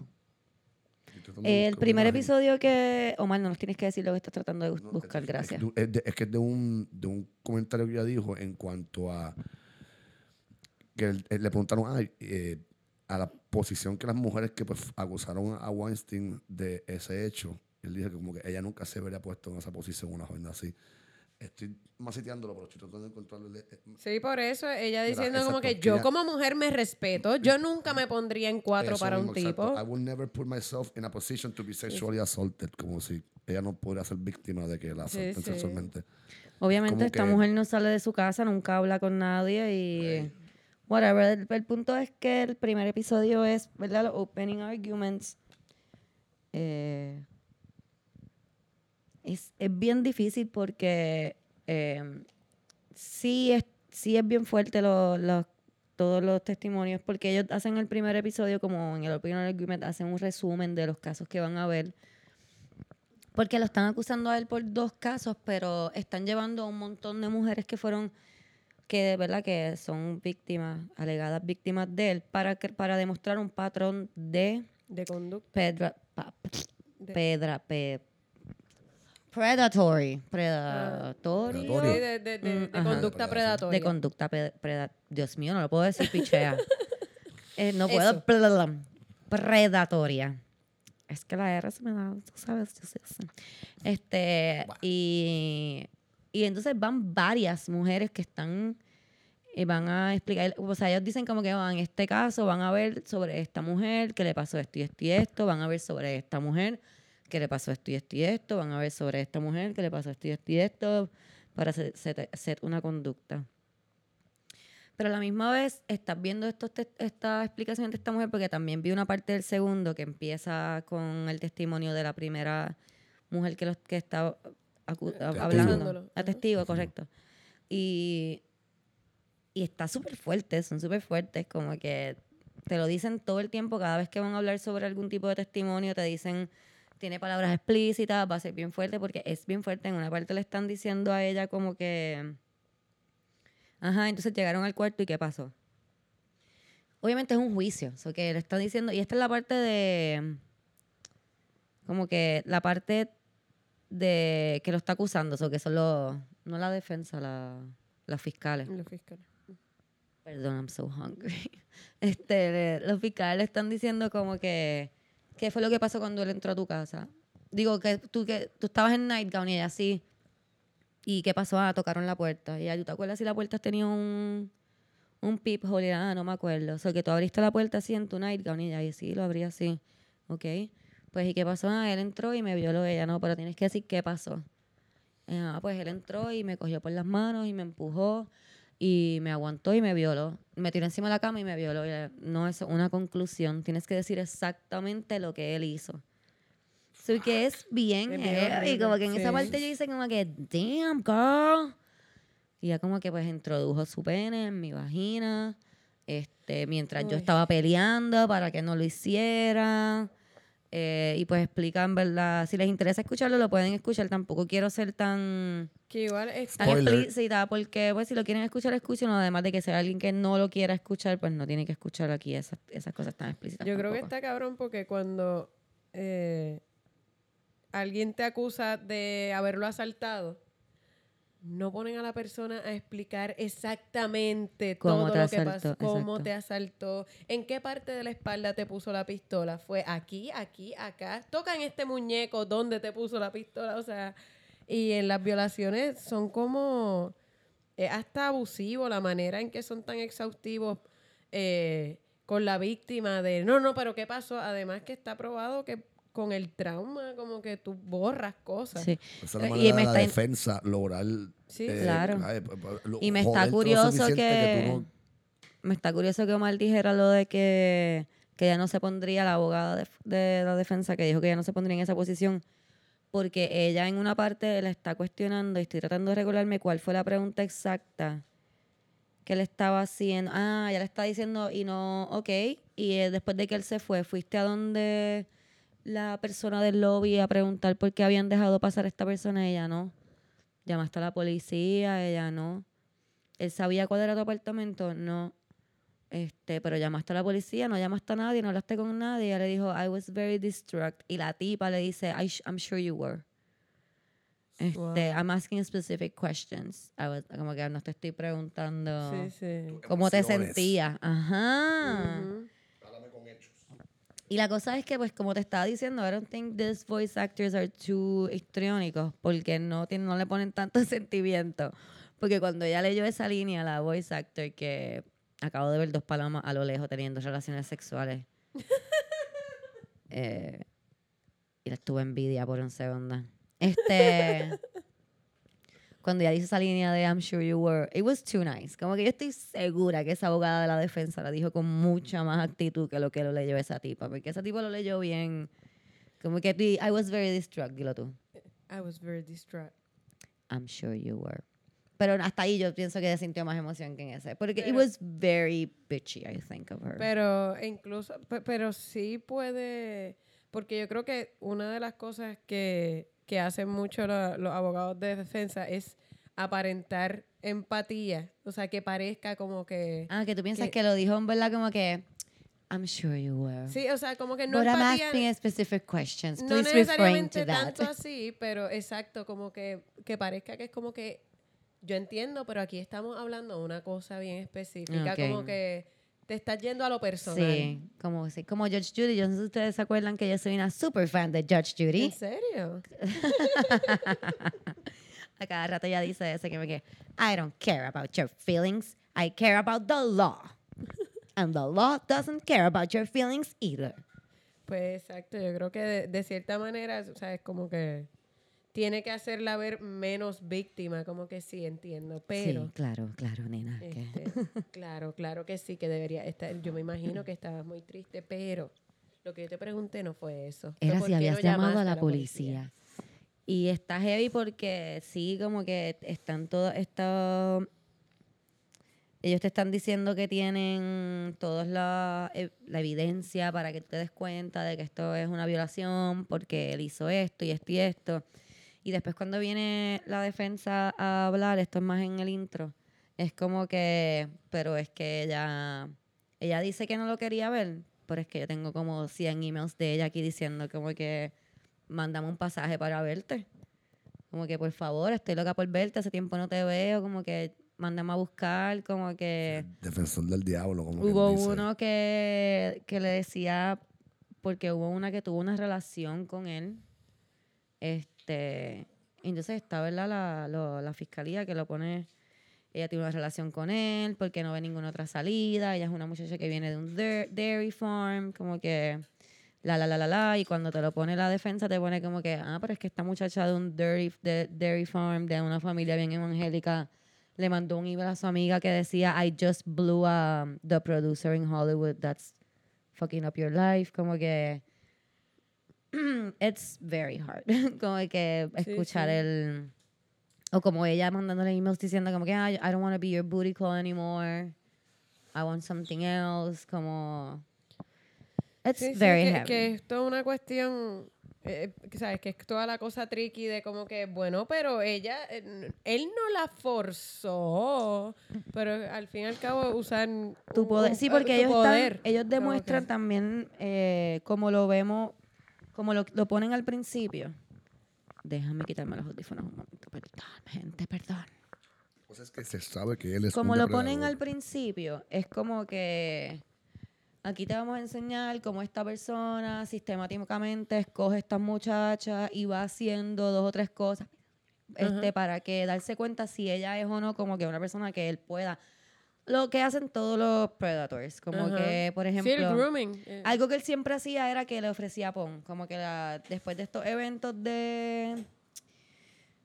El primer episodio que. Omar, no nos tienes que decir lo que estás tratando de bus- No, buscar, es- gracias. Es, es es que es de un, de un comentario que ella dijo en cuanto a que él- él le preguntaron ay, eh, a la posición que las mujeres que pues, acusaron a Weinstein de ese hecho. Él dijo que como que ella nunca se habría puesto en esa posición una joven así. Estoy maceteándolo, pero estoy tratando de encontrarle. eh, Sí, por eso ella diciendo como exacto, que yo como mujer me respeto, yo nunca me pondría en cuatro para mismo, un exacto. tipo. I will never put myself in a position to be sexually assaulted. Como si ella no pudiera ser víctima de que la Sí, asalten sí. sexualmente. Obviamente, como esta que- mujer no sale de su casa, nunca habla con nadie y. Whatever. El, el punto es que el primer episodio es, ¿verdad? Los opening arguments. Eh, es, es bien difícil porque eh, sí, es, sí es bien fuerte lo- lo- todos los testimonios porque ellos hacen el primer episodio como en el opening argument, hacen un resumen de los casos que van a ver. Porque lo están acusando a él por dos casos, pero están llevando a un montón de mujeres que fueron, que de verdad que son víctimas, alegadas víctimas de él, para, que- para demostrar un patrón de De conducta. pedra, pa- pedra, pe- predatory, predatory, Sí, Predatorio. de, de- de- de Mm, ajá. conducta predatoria. de conducta pe- preda- Dios mío, no lo puedo decir, pichea. [LAUGHS] Eh, no puedo. Eso. predatoria. Es que la R se me da, tú sabes. yo sé, yo sé. Este, y, y entonces van varias mujeres que están y van a explicar, o sea, ellos dicen como que "Ah, en este caso van a ver sobre esta mujer que le pasó esto y esto y esto, van a ver sobre esta mujer que le pasó esto y esto y esto, van a ver sobre esta mujer que le pasó esto y esto y esto, para hacer, una conducta. Pero a la misma vez estás viendo estos te- esta explicación de esta mujer porque también vi una parte del segundo que empieza con el testimonio de la primera mujer que, los, que está Testigo. hablando. A testigo, correcto. Y, y está súper fuerte, son súper fuertes, como que te lo dicen todo el tiempo, cada vez que van a hablar sobre algún tipo de testimonio, te dicen, tiene palabras explícitas, va a ser bien fuerte, porque es bien fuerte. En una parte le están diciendo a ella como que, ajá, entonces llegaron al cuarto y ¿qué pasó? Obviamente es un juicio, so que le están diciendo, y esta es la parte de, como que la parte de que lo está acusando, so que son los, no la defensa, la, los fiscales. Los fiscales. Perdón, I'm so hungry. [LAUGHS] Este, los fiscales le están diciendo como que, ¿qué fue lo que pasó cuando él entró a tu casa? Digo, que tú, que tú estabas en nightgown y ella así. ¿Y qué pasó? Ah, tocaron la puerta. Y ¿tú te acuerdas si la puerta tenía un, un? Y ella, ah, no me acuerdo. O sea, que tú abriste la puerta así en tu nightgown y ella, y sí, lo abrí así. Ok. Pues, ¿y qué pasó? Ah, él entró y me violó ella. No, pero tienes que decir qué pasó. Ah, pues él entró y me cogió por las manos y me empujó y me aguantó y me violó. Me tiró encima de la cama y me violó. Ella, no es una conclusión. Tienes que decir exactamente lo que él hizo. So, que es bien heavy. Como que en esa parte yo hice como que, damn, girl. Y ya como que pues introdujo su pene en mi vagina. Este, mientras yo estaba peleando para que no lo hiciera. Eh, y pues explican, ¿verdad? Si les interesa escucharlo, lo pueden escuchar. Tampoco quiero ser tan Que igual es tan Spoiler. explícita porque pues si lo quieren escuchar, escúchenlo. Además de que sea alguien que no lo quiera escuchar, pues no tiene que escuchar aquí esas, esas cosas tan explícitas. Yo creo que está cabrón porque cuando eh, alguien te acusa de haberlo asaltado, no ponen a la persona a explicar exactamente Cómo todo lo que asaltó, pasó, cómo exacto. te asaltó, en qué parte de la espalda te puso la pistola, fue aquí, aquí, acá, tocan este muñeco, ¿dónde te puso la pistola? O sea, y en las violaciones son como es hasta abusivo la manera en que son tan exhaustivos eh, con la víctima de no, no, pero ¿qué pasó? Además que está probado que con el trauma como que tú borras cosas. Sí. Esa es la Y manera me de la está defensa lograr. Sí, claro. ay, p- p- lo- Y me está curioso que, no- me está curioso que Omar dijera lo de que, que ella no se pondría la abogada de, de la defensa que dijo que ella no se pondría en esa posición porque ella en una parte la está cuestionando y estoy tratando de recordarme cuál fue la pregunta exacta que él estaba haciendo. Ah, ya le está diciendo y no, ok. Y eh, después de que él se fue, fuiste a donde la persona del lobby a preguntar por qué habían dejado pasar a esta persona. Ella no. Llamaste a la policía, ella no. Él sabía cuál era tu apartamento, no. Este, pero llamaste a la policía, no llamaste a nadie, no hablaste con nadie. Ella le dijo, I was very distraught. Y la tipa le dice, I sh- I'm sure you were. Este, Wow. I'm asking specific questions. I was- como que no te estoy preguntando Sí, sí. cómo te sentías. Ajá. Con hechos. Y la cosa es que, pues, como te estaba diciendo, I don't think these voice actors are too histriónicos porque no, tienen, no le ponen tanto [LAUGHS] sentimiento. Porque cuando ella leyó esa línea, la voice actor que acabo de ver dos palomas a lo lejos teniendo relaciones sexuales. [LAUGHS] eh, y la tuve envidia por un segundo. Este. [LAUGHS] cuando ella dice esa línea de I'm sure you were, it was too nice. Como que yo estoy segura que esa abogada de la defensa la dijo con mucha más actitud que lo que lo leyó esa tipa. Porque esa tipa lo leyó bien. Como que I was very distraught, dilo tú. I was very distraught. I'm sure you were. Pero hasta ahí yo pienso que sintió más emoción que en ese. Porque it Pero- was very bitchy, I think, of her. Pero incluso, pe- pero sí puede, porque yo creo que una de las cosas que, que hacen mucho lo- los abogados de defensa es aparentar empatía, o sea, que parezca como que... ah, que tú piensas que- que lo dijo en verdad como que I'm sure you were. Sí, o sea, como que no But I'm empatía, asking specific questions. no Please refrain necesariamente to that. tanto así, pero exacto, como que, que parezca que es como que yo entiendo, pero aquí estamos hablando de una cosa bien específica, Ok. como que te estás yendo a lo personal. Sí, como, sí, como Judge Judy. Yo no sé si ustedes se acuerdan que yo soy una super fan de Judge Judy. ¿En serio? [LAUGHS] A cada rato ella dice eso, que me que I don't care about your feelings. I care about the law. And the law doesn't care about your feelings either. Pues exacto, yo creo que de, de cierta manera, o sea, es como que tiene que hacerla ver menos víctima, como que sí, entiendo, pero... sí, claro, claro, nena. este, [LAUGHS] claro, claro que sí, que debería estar. Yo me imagino que estabas muy triste, pero lo que yo te pregunté no fue eso. Era si habías no llamado a la policía. Y está heavy porque sí, como que están todos estos... Ellos te están diciendo que tienen toda la, eh, la evidencia para que tú te des cuenta de que esto es una violación porque él hizo esto y esto y esto. Y después cuando viene la defensa a hablar, esto es más en el intro, es como que, pero es que ella, ella dice que no lo quería ver, pero es que yo tengo como 100 emails de ella aquí diciendo como que mándame un pasaje para verte. Como que por favor, estoy loca por verte, hace tiempo no te veo, como que mándame a buscar, como que Defensor del diablo, como hubo dice. uno que, que le decía, porque hubo una que tuvo una relación con él, este, entonces está, ¿verdad? La, lo- la fiscalía que lo pone, ella tiene una relación con él porque no ve ninguna otra salida, ella es una muchacha que viene de un dai- dairy farm, como que la, la, la, la, la, y cuando te lo pone la defensa te pone como que, ah, pero es que esta muchacha de un dairy, de, dairy farm, de una familia bien evangélica, le mandó un email a su amiga que decía, I just blew um, the producer in Hollywood that's fucking up your life. Como que [CLEARS THROAT] it's very hard. [LAUGHS] como que Sí, escuchar sí. el... O como ella mandándole emails diciendo como que "Ah, I don't want to be your booty call anymore. I want something else. Como... It's Sí, sí, very que, heavy. que es toda una cuestión, eh, ¿sabes? Que es toda la cosa tricky de como que, bueno, pero ella, eh, él no la forzó, pero al fin y al cabo usar tu poder. un- Sí, porque ellos, están- poder. ellos Como que- demuestran también eh, como lo vemos, como lo, lo ponen al principio. Déjame quitarme los audífonos un momento, perdón, gente, perdón. Pues es que se sabe que él es Como un lo ponen al principio, es como que aquí te vamos a enseñar cómo esta persona sistemáticamente escoge a estas muchachas y va haciendo dos o tres cosas este, para que darse cuenta si ella es o no como que una persona que él pueda. Lo que hacen todos los predators, como que, por Sí, el ejemplo, grooming. eh, algo que él siempre hacía era que le ofrecía pon, como que la- después de estos eventos de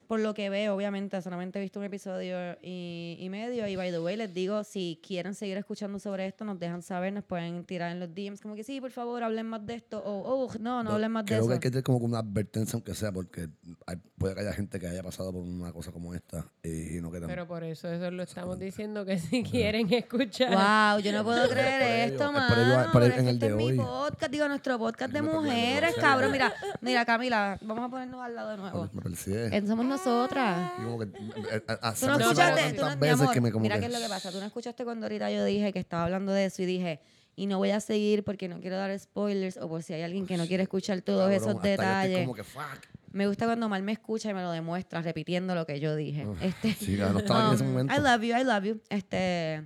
por lo que veo, obviamente, solamente he visto un episodio y, y medio. Y by the way, les digo, si quieren seguir escuchando sobre esto, nos dejan saber, nos pueden tirar en los DMs como que sí, por favor, hablen más de esto. O, oh, no, no hablen más de Creo eso. que hay que tener como una advertencia, aunque sea, porque hay- puede que haya gente que haya pasado por una cosa como esta y no queremos. Pero por eso, eso lo estamos diciendo que si quieren escuchar. Wow, yo no puedo creer esto, es mano. por ello- es en que el este de es mi hoy. podcast, digo, nuestro podcast de mujeres, cabrón. Mira, mira, Camila, vamos a ponernos al lado de nuevo. me. Nosotras. Y como que, eh, eh, Tú no escuchaste, tú no, veces amor, que me como mira que- qué es lo que pasa. Tú no escuchaste cuando ahorita yo dije que estaba hablando de eso y dije, y no voy a seguir porque no quiero dar spoilers o por si hay alguien que no quiere escuchar todos Cabrón, esos detalles. como que, fuck. Me gusta cuando Mal me escucha y me lo demuestra repitiendo lo que yo dije. Uf, este, sí, no estaba en ese [LAUGHS] um, momento. I love you, I love you. Este,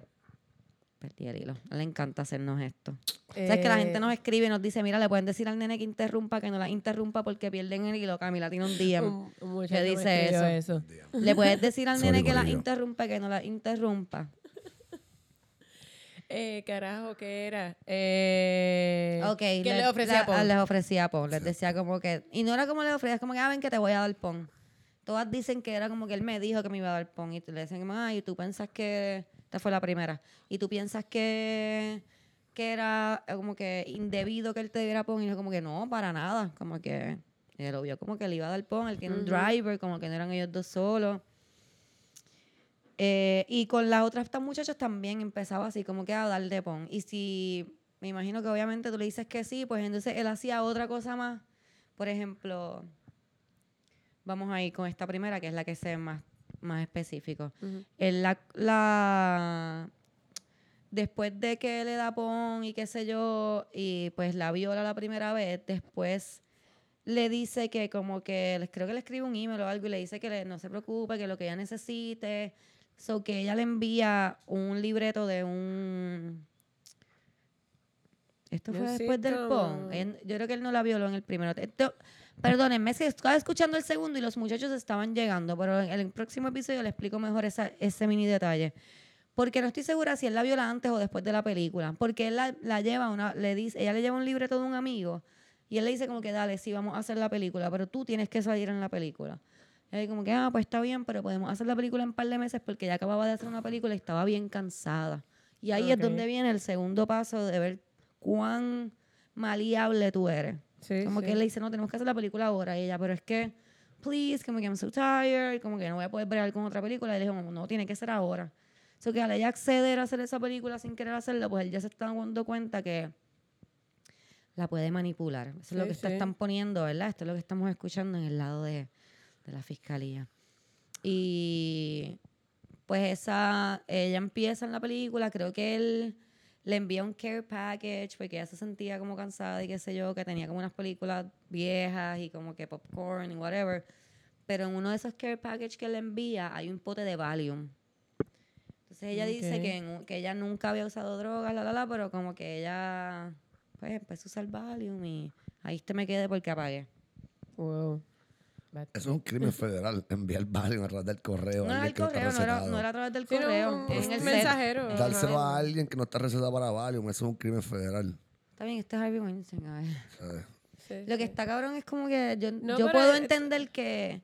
perdí el hilo. A él Le encanta hacernos esto. Sabes que la gente Eh, nos escribe y nos dice, mira, le pueden decir al nene que interrumpa, que no la interrumpa porque pierden el hilo. Camila tiene un día. me dice eso? eso. Le puedes decir al [LAUGHS] nene que la interrumpa, que no la interrumpa. Eh, carajo, ¿qué era? Eh, Ok. ¿Qué le- le ofrecía la- Paul? ah, Les ofrecía pon. Les decía como que. Y no era como le ofrecía, es como que, ah, ven que te voy a dar pon. Todas dicen que era como que él me dijo que me iba a dar pon. Y le decían, como, ay, tú piensas que. Esta fue la primera. Y tú piensas que. Que era como que indebido que él te diera pon. Y yo, como que no, para nada. Como que. Él lo vio como que le iba a dar pon. Él tiene un Ujú. driver, como que no eran ellos dos solos. Eh, y con las otras estas muchachas también empezaba así, como que a darle pon. Y si, me imagino que obviamente tú le dices que sí, pues entonces él hacía otra cosa más. Por ejemplo, vamos a ir con esta primera, que es la que sé más, más específico. Él la, la- después de que le da pon y qué sé yo, y pues la viola la primera vez, después le dice que como que, creo que le escribe un email o algo y le dice que le- no se preocupe, que lo que ella necesite, so que ella le envía un libreto de un... Esto fue después del pon. Yo creo que él no la violó en el primero. Esto- perdónenme, que estaba escuchando el segundo y los muchachos estaban llegando, pero en el próximo episodio le explico mejor esa- ese mini detalle. Porque no estoy segura si él la viola antes o después de la película. Porque él la, la lleva, una, le dice, ella le lleva un libreto de un amigo y él le dice como que dale, sí, vamos a hacer la película, pero tú tienes que salir en la película. Y él como que, ah, pues está bien, pero podemos hacer la película en un par de meses porque ya acababa de hacer una película y estaba bien cansada. Y ahí es donde viene el segundo paso de ver cuán maleable tú eres. Sí, Como sí. que él le dice, no, tenemos que hacer la película ahora. Y ella, pero es que, please, como que I'm so tired, como que no voy a poder ver con otra película. Y le dijo, no, tiene que ser ahora. So que al ella acceder a hacer esa película sin querer hacerlo, pues él ya se está dando cuenta que la puede manipular. Eso es lo Sí, que sí. están poniendo, ¿verdad? Esto es lo que estamos escuchando en el lado de, de la fiscalía. Y pues esa, ella empieza en la película, creo que él le envía un care package porque ella se sentía como cansada y qué sé yo, que tenía como unas películas viejas y como que popcorn y whatever. Pero en uno de esos care package que le envía hay un pote de Valium. Entonces ella dice que, en que ella nunca había usado drogas, la, la, la, pero como que ella pues empezó a usar Valium y ahí te me quedé porque apagué. Wow. Eso es un crimen federal, [LAUGHS] enviar Valium a través del correo. No a era alguien el que no está correo, no era, no era a través del Sí, correo. un- en el set. mensajero. Dárselo Ajá. a alguien que no está recetado para Valium, eso es un crimen federal. Está bien, este es Harvey Weinstein. a ver. ¿sabes? Sí, Lo que sí. está cabrón es como que yo, No, yo puedo es- entender que.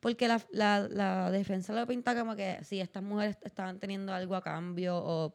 Porque la, la, la defensa lo pinta como que si estas mujeres estaban teniendo algo a cambio o,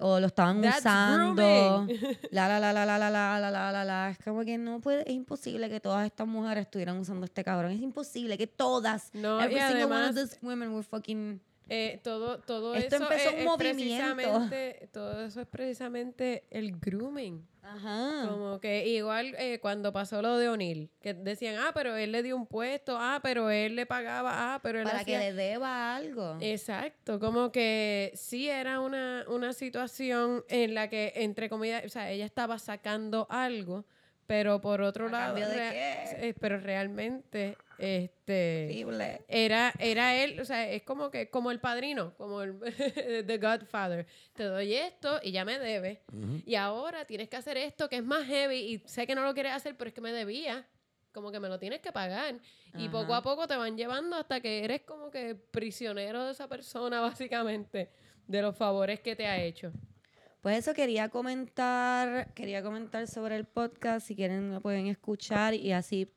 o lo estaban That's usando. La, la, la, la, la, la, la, la, la, la, la. Es como que no puede, es imposible que todas estas mujeres estuvieran usando este cabrón. Es imposible que todas, No, every y single one of además- those women were fucking. Eh, todo, todo Esto eso empezó es, un es movimiento. precisamente, todo eso es precisamente el grooming. Ajá. Como que igual eh, cuando pasó lo de O'Neill, que decían, ah, pero él le dio un puesto, ah, pero él le pagaba, ah, pero él Para que hacía... le deba algo. Exacto, como que sí era una, una situación en la que, entre comillas, o sea, ella estaba sacando algo, pero por otro ¿A lado, de qué? eh, pero realmente, este, Horrible. era, era él, o sea, es como que, como el padrino, como el [LAUGHS] The Godfather. Te doy esto y ya me debes. Y ahora tienes que hacer esto que es más heavy y sé que no lo quieres hacer, pero es que me debía. Como que me lo tienes que pagar. Y poco a poco te van llevando hasta que eres como que prisionero de esa persona, [LAUGHS] básicamente, de los favores que te ha hecho. Pues eso quería comentar, quería comentar sobre el podcast, si quieren lo pueden escuchar y así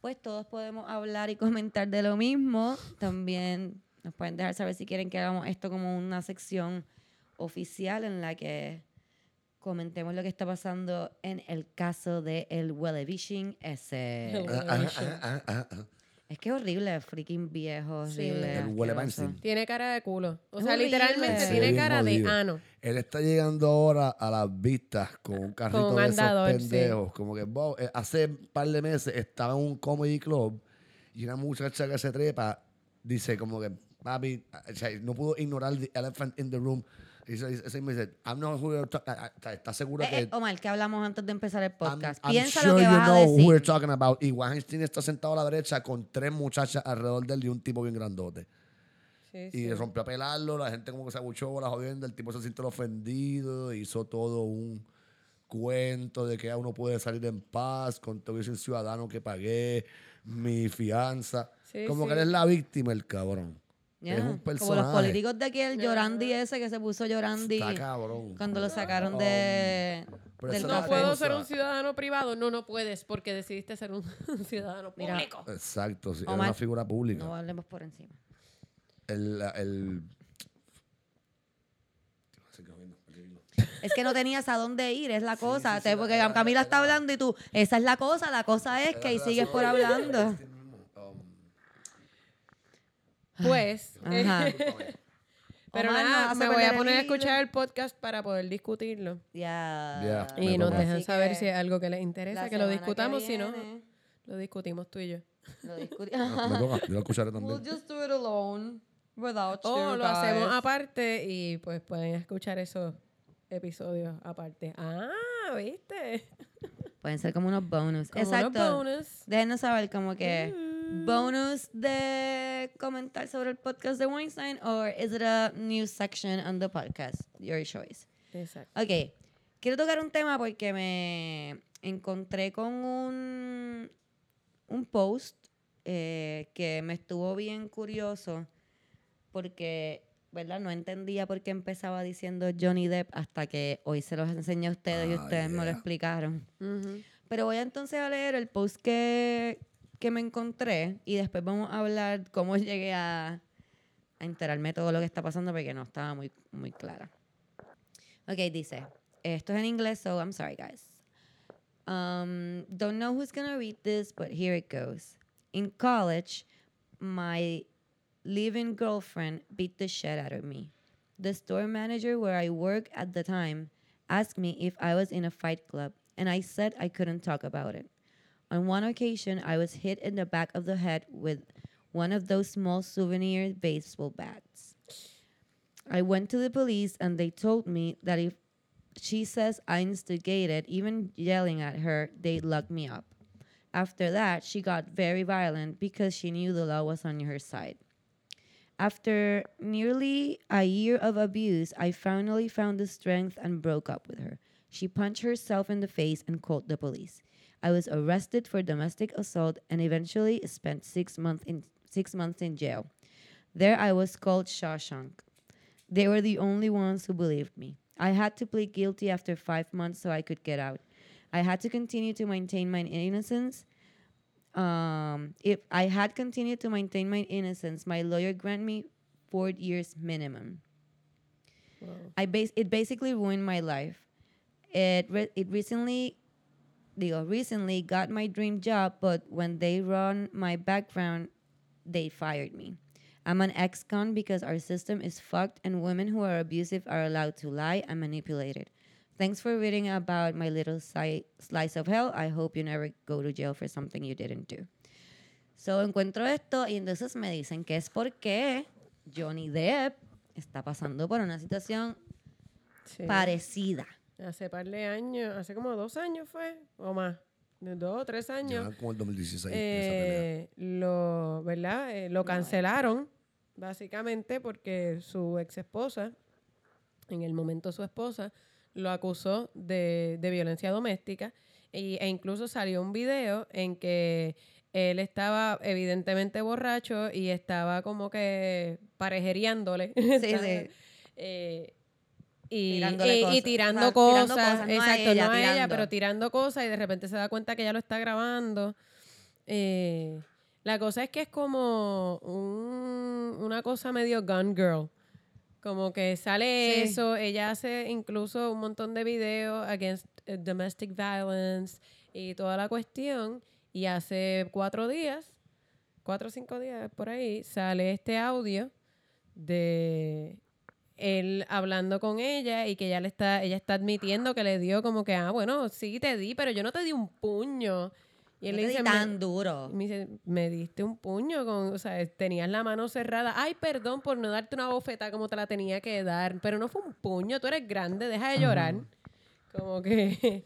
pues todos podemos hablar y [LAUGHS] comentar de lo mismo. También nos pueden dejar saber si quieren que hagamos esto como una sección oficial en la que comentemos lo que está pasando en el caso de el Wellevishing ese. Es que es horrible, freaking viejo, Sí. horrible. El huele asqueroso. Tiene cara de culo. O Es sea, horrible. literalmente Se ve tiene bien cara de jodido. ano. Él está llegando ahora a las vistas con un carrito Con de andador, esos sí. pendejos. Como que Bob, eh, hace un par de meses estaba en un comedy club y una muchacha que se trepa dice como que, papi, o sea, no pudo ignorar the elephant in the room. Y dice- me dice, I'm not who you're talking ¿Estás segura Eh, que eh, Omar, que hablamos antes de empezar el I'm- podcast. I'm Piensa sure lo que you vas a know who decir. we're talking about. Y Weinstein está sentado a la derecha con tres muchachas alrededor de él y un tipo bien grandote. Sí, Y sí. rompió a pelarlo, la gente como que se abuchó la jodienda, el tipo se sintió ofendido, hizo todo un cuento de que ya uno puede salir en paz con todo ese ciudadano que pagué, mi fianza. Sí, como que él es la víctima, el cabrón. Es un Como los políticos de aquí, el Llorandi ese que se puso Llorandi Está cabrón. cuando lo sacaron de, pero del No puedo ser un ciudadano privado. No, no puedes porque decidiste ser un [LAUGHS] ciudadano Mira. público. Exacto, sí, es Omar, una figura pública. No hablemos por encima. El, el, Es que no tenías a dónde ir, es la cosa. Te- porque Camila está hablando y tú, esa es la cosa, la cosa es que ahí sigues por hablando. [LAUGHS] Pues, [LAUGHS] eh, Ajá. [LAUGHS] pero Omar, nada, me voy a poner a escuchar el podcast para poder discutirlo. Ya. Ya. Y Me nos dejan Así saber si es algo que les interesa, que lo discutamos. Si no, lo discutimos tú y yo. lo discuti- Me toca, yo lo [LAUGHS] escucharé We'll también. just do it alone. Without O you Oh, lo hacemos aparte y pues pueden escuchar esos episodios aparte. Ah, ¿viste? Pueden ser como unos bonus. Como unos Exacto. bonus. Déjenos saber como que Mm. Bonus de comentar sobre el podcast de Weinstein or is it a new section on the podcast? Your choice. Exacto. Ok, quiero tocar un tema porque me encontré con un, un post eh, que me estuvo bien curioso porque, ¿verdad? No entendía por qué empezaba diciendo Johnny Depp hasta que hoy se los enseñé a ustedes y Ah, ustedes me lo explicaron. Ujú. Pero voy entonces a leer el post que, que me encontré y después vamos a hablar cómo llegué a, a enterarme todo lo que está pasando porque no estaba muy, muy clara. Ok, dice, esto es en inglés, so I'm sorry guys. Um, don't know who's gonna read this, but here it goes. In college, my living girlfriend beat the shit out of me. The store manager where I worked at the time asked me if I was in a fight club, and I said I couldn't talk about it. On one occasion, I was hit in the back of the head with one of those small souvenir baseball bats. I went to the police, and they told me that if she says I instigated, even yelling at her, they'd lock me up. After that, she got very violent because she knew the law was on her side. After nearly a year of abuse, I finally found the strength and broke up with her. She punched herself in the face and called the police. I was arrested for domestic assault and eventually spent six months in six months in jail. There I was called Shawshank. They were the only ones who believed me. I had to plead guilty after five months so I could get out. I had to continue to maintain my innocence. Um, if I had continued to maintain my innocence, my lawyer granted me four years minimum. I bas- it basically ruined my life. It re- it recently, digo, recently got my dream job, but when they run my background, they fired me. I'm an ex-con because our system is fucked, and women who are abusive are allowed to lie and manipulate it. Thanks for reading about my little si- slice of hell. I hope you never go to jail for something you didn't do. So encuentro esto y entonces me dicen que es porque Johnny Depp está pasando por una situación Sí. parecida. Hace par de años, hace como dos años fue, o más, de dos o tres años. Ya como el 2016. esa pelea. eh, lo, ¿verdad? Eh, lo cancelaron, básicamente, porque su ex esposa, en el momento su esposa, lo acusó de, de violencia doméstica y, e incluso salió un video en que él estaba evidentemente borracho y estaba como que parejereándole. [LAUGHS] Sí, sí. Eh, y, Tirándole y- y cosas. tirando O sea, cosas, tirando cosas, no a exacto, ella, no a ella, pero tirando cosas y de repente se da cuenta que ella lo está grabando. Eh, la cosa es que es como un- una cosa medio gun girl. Como que sale Sí. eso, ella hace incluso un montón de videos against eh, domestic violence y toda la cuestión. Y hace cuatro días, cuatro o cinco días por ahí, sale este audio de él hablando con ella y que ella le está, ella está admitiendo que le dio como que, ah, bueno, sí te di, pero yo no te di un puño. Y él No le dice, "Me- tan duro. me dice, me diste un puño, con, o sea, tenías la mano cerrada. Ay, perdón por no darte una bofetada como te la tenía que dar, pero no fue un puño, tú eres grande, deja de llorar. Como que...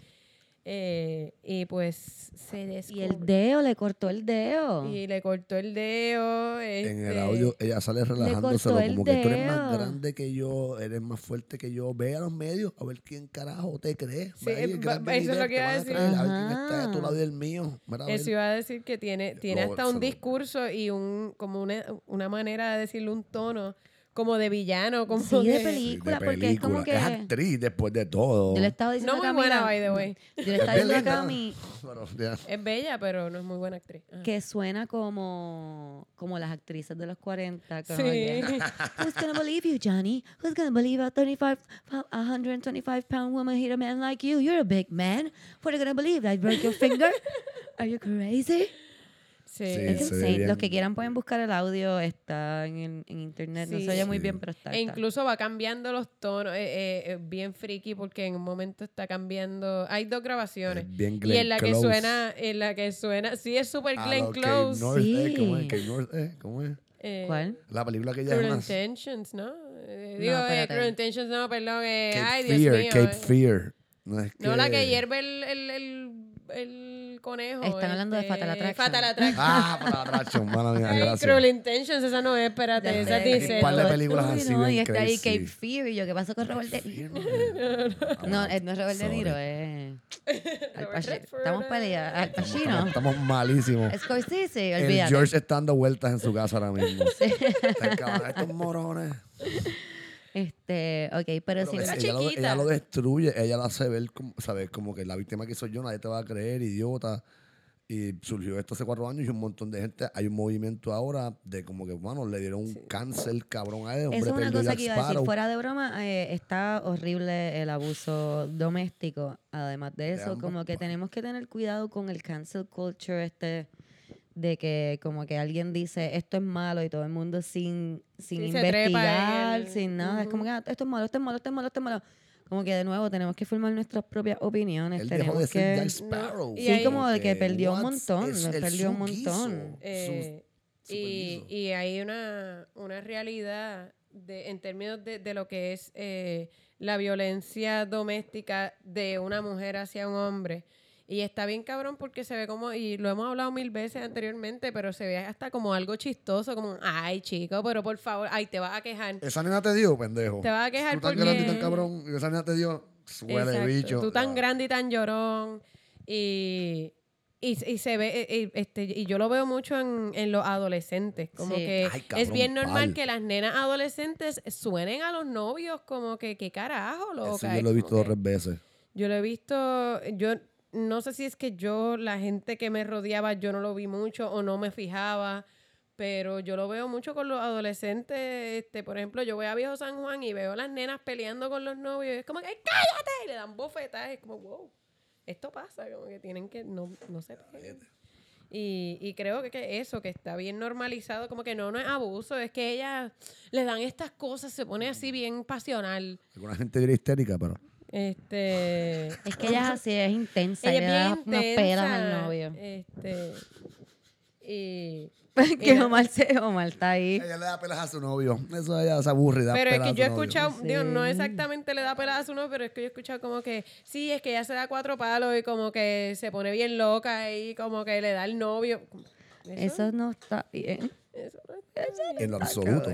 eh, y pues se Y el dedo, le cortó el dedo. Y le cortó el dedo. En el este, audio ella sale relajándoselo como que tú eres más grande que yo, eres más fuerte que yo. Ve a los medios a ver quién carajo te cree. Sí, Ve ahí, el va- gran eso es lo que iba a a decir. creer, A ver quién está de tu lado y el mío. Mira, a. Eso iba a decir que tiene, tiene hasta un discurso y un como una, una manera de decirle un tono como de villano, como Sí, de de- peli- Sí, película, de porque es como que- Es actriz después de todo. Yo le estaba diciendo No a muy buena, Camila- by the way. Yo le estaba Es diciendo a. Cami. Es bella, pero no es muy buena actriz. Ajá. que suena como, como las actrices de los 40. Como Sí. que, [LAUGHS] Who's gonna believe you, Johnny? Who's gonna believe a 35, pound- a 125 pound woman hit a man like you? You're a big man. What are you gonna believe? I broke your finger? [LAUGHS] Are you crazy? Sí. Es insane. bien. Los que quieran pueden buscar el audio, está en, en- en internet. No se oye muy bien, pero está. E está. incluso va cambiando los tonos, eh, eh, eh, bien friki, porque en un momento está cambiando. Hay dos grabaciones. Es bien y Glenn en la que Close. suena, en la que suena, sí es super A Glenn Close. North, eh, ¿Cómo es? North, eh, ¿Cómo es? eh, ¿Cuál? La película que ella Cruel es una... Intentions, ¿no? Eh, No, digo, eh, espérate. Cruel Intentions, no, perdón. eh, Cape ay, Dios Fear, mío. Cape eh. Fear. No, es No, la que hierve el, el, el, el conejo. Están hablando de este, Fatal Attraction. Fatal Attraction. Ah, para la atraction, mala mía, gracias. Cruel Intentions, esa no es, espérate, esa dice. Un par de películas así ¿no? Y está ahí. Cape Fear. Y yo, ¿qué pasó con Robert De Niro? [LAUGHS] No, eh, no es Robert De. Niro, es. Redford, Estamos eh. peleando. Al Estamos, Pacino. estamos malísimos. Scorsese, El olvídate. George está dando vueltas en su casa ahora mismo. Estos morones. Este, ok, pero Pero si ella, no- ella lo, ella lo destruye, ella la hace ver como, ¿sabes? Como que la víctima que soy yo, nadie te va a creer, idiota. Y surgió esto hace cuatro años y un montón de gente, hay un movimiento ahora de como que, bueno, le dieron un cáncer cabrón a él, hombre Eso es una cosa que iba a decir. Fuera de broma, eh, está horrible el abuso doméstico. Además de eso, como que tenemos que tener cuidado con el cancel culture este de que como que alguien dice esto es malo y todo el mundo sin, sin Sí, investigar, el- sin nada. Es como que ah, esto es malo, esto es malo, esto es malo, esto es malo. Como que de nuevo tenemos que formar nuestras propias opiniones. Él dejó tenemos de ser Jack que... Sparrow. Y Sí, ahí- como de que perdió un montón, Es- perdió un montón. Eh, su y, y hay una, una realidad de, en términos de, de lo que es eh, la violencia doméstica de una mujer hacia un hombre. Y está bien cabrón porque se ve como, y lo hemos hablado mil veces anteriormente, pero se ve hasta como algo chistoso, como, ay chico, pero por favor, ay, te vas a quejar. Esa nena te dio, pendejo. Te vas a quejar Tú tan porque- grande y tan cabrón, y esa nena te dio, suele Exacto. bicho. Tú tan Ah. grande y tan llorón. Y, y, y se ve, eh, eh, este, y yo lo veo mucho en, en los adolescentes. Como Sí. que Ay, es cabrón, bien normal pal. que las nenas adolescentes suenen a los novios como que, ¿qué carajo, loca? Eso Es yo lo he visto como dos tres veces. Yo lo he visto, yo no sé si es que yo, la gente que me rodeaba, yo no lo vi mucho o no me fijaba, pero yo lo veo mucho con los adolescentes. Este, por ejemplo, yo voy a Viejo San Juan y veo a las nenas peleando con los novios. y es como que, "Ay, cállate! Y le dan bofetadas. Es como, wow, esto pasa. Como que tienen que, no, no se peguen. Y, y creo que, que eso, que está bien normalizado, como que no, no es abuso, es que ellas le dan estas cosas, se pone así bien pasional. Alguna gente diría histérica, pero Este. Es que ella es así, es intensa. Ella es da bien unas pelas al novio. Este. Y. [LAUGHS] que Ella- Omar, se, Omar está ahí. ella le da pelas a su novio. Eso ella se aburre. y da Pero es que yo he escuchado, digo, no Sí. exactamente le da pelas a su novio, pero es que yo he escuchado como que, sí, es que ella se da cuatro palos y como que se pone bien loca y como que le da el novio. Eso no está bien. eso no está bien. En lo absoluto.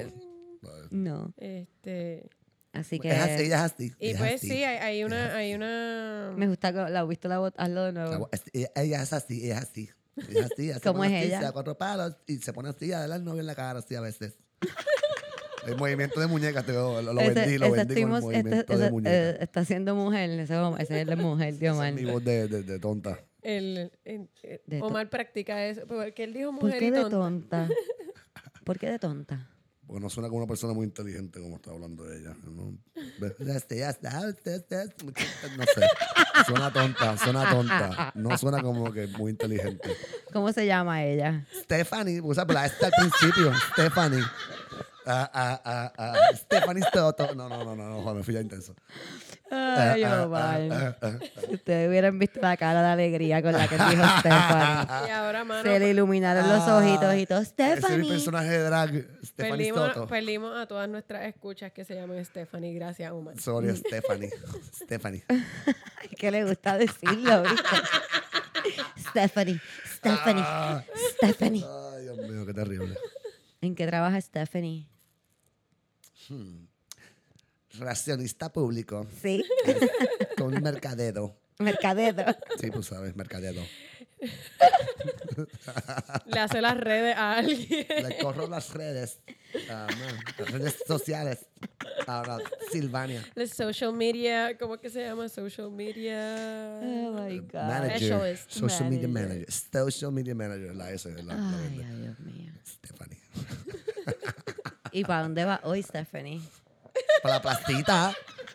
No. Este. Así que Es así, ella es así. Y es pues así. sí, hay, hay una, hay una. me gusta, la has visto la voz, hazlo de La nuevo. Ella, es así, ella es así. Ella es así. ella se [LAUGHS] ¿Cómo es así, ella? Se da cuatro palos y se pone así a darle al novio en la cara así a veces. [LAUGHS] El movimiento de muñecas, te lo, lo Ese- vendí, lo vendí con el este- movimiento ese- de eh, muñecas. está siendo mujer, ese, ese es la mujer, Dios Esa es mío. mi voz de, de, de tonta. El, el- el- De to- Omar practica eso. Porque él dijo ¿Por mujer qué y de tonta. tonta? [LAUGHS] ¿Por qué de tonta? Porque no suena como una persona muy inteligente como está hablando ella. ¿no? Está, está, está, No sé. Suena tonta, suena tonta. No suena como que muy inteligente. ¿Cómo se llama ella? Stephanie, usa la esta al principio. Stephanie. Ah. Stephanie Stoto. No, no, no, no, no, me fui ya intenso. Ay, Ah, ah, ah, ah, ah. Si ustedes hubieran visto la cara de alegría con la que dijo Stephanie. Y ahora, mano, Se le iluminaron los ojitos y todo. Ese es mi Stephanie. personaje de drag, Stephanie perdimos, Stoto. perdimos a todas nuestras escuchas que se llaman Stephanie. Gracias, Omar. Sorry, Stephanie. Stephanie. [LAUGHS] Que le gusta decirlo, ¿viste? Stephanie. Stephanie. Ah. Stephanie. Ay, Dios mío, qué terrible. ¿En qué trabaja Stephanie? Relacionista público Sí. con mercadero. Mercadero. Sí, pues sabes, mercadero. Le hace las redes a alguien. Le corro las redes. ah, man, las redes sociales. Ahora, Silvania. Social media, ¿cómo que se llama? Social media. Oh my God. Manager. Social media Manager. Social media manager. La S. La, la vende. ay, Dios mío. Stephanie. ¿Y para dónde va hoy, Stephanie? Para la plastita.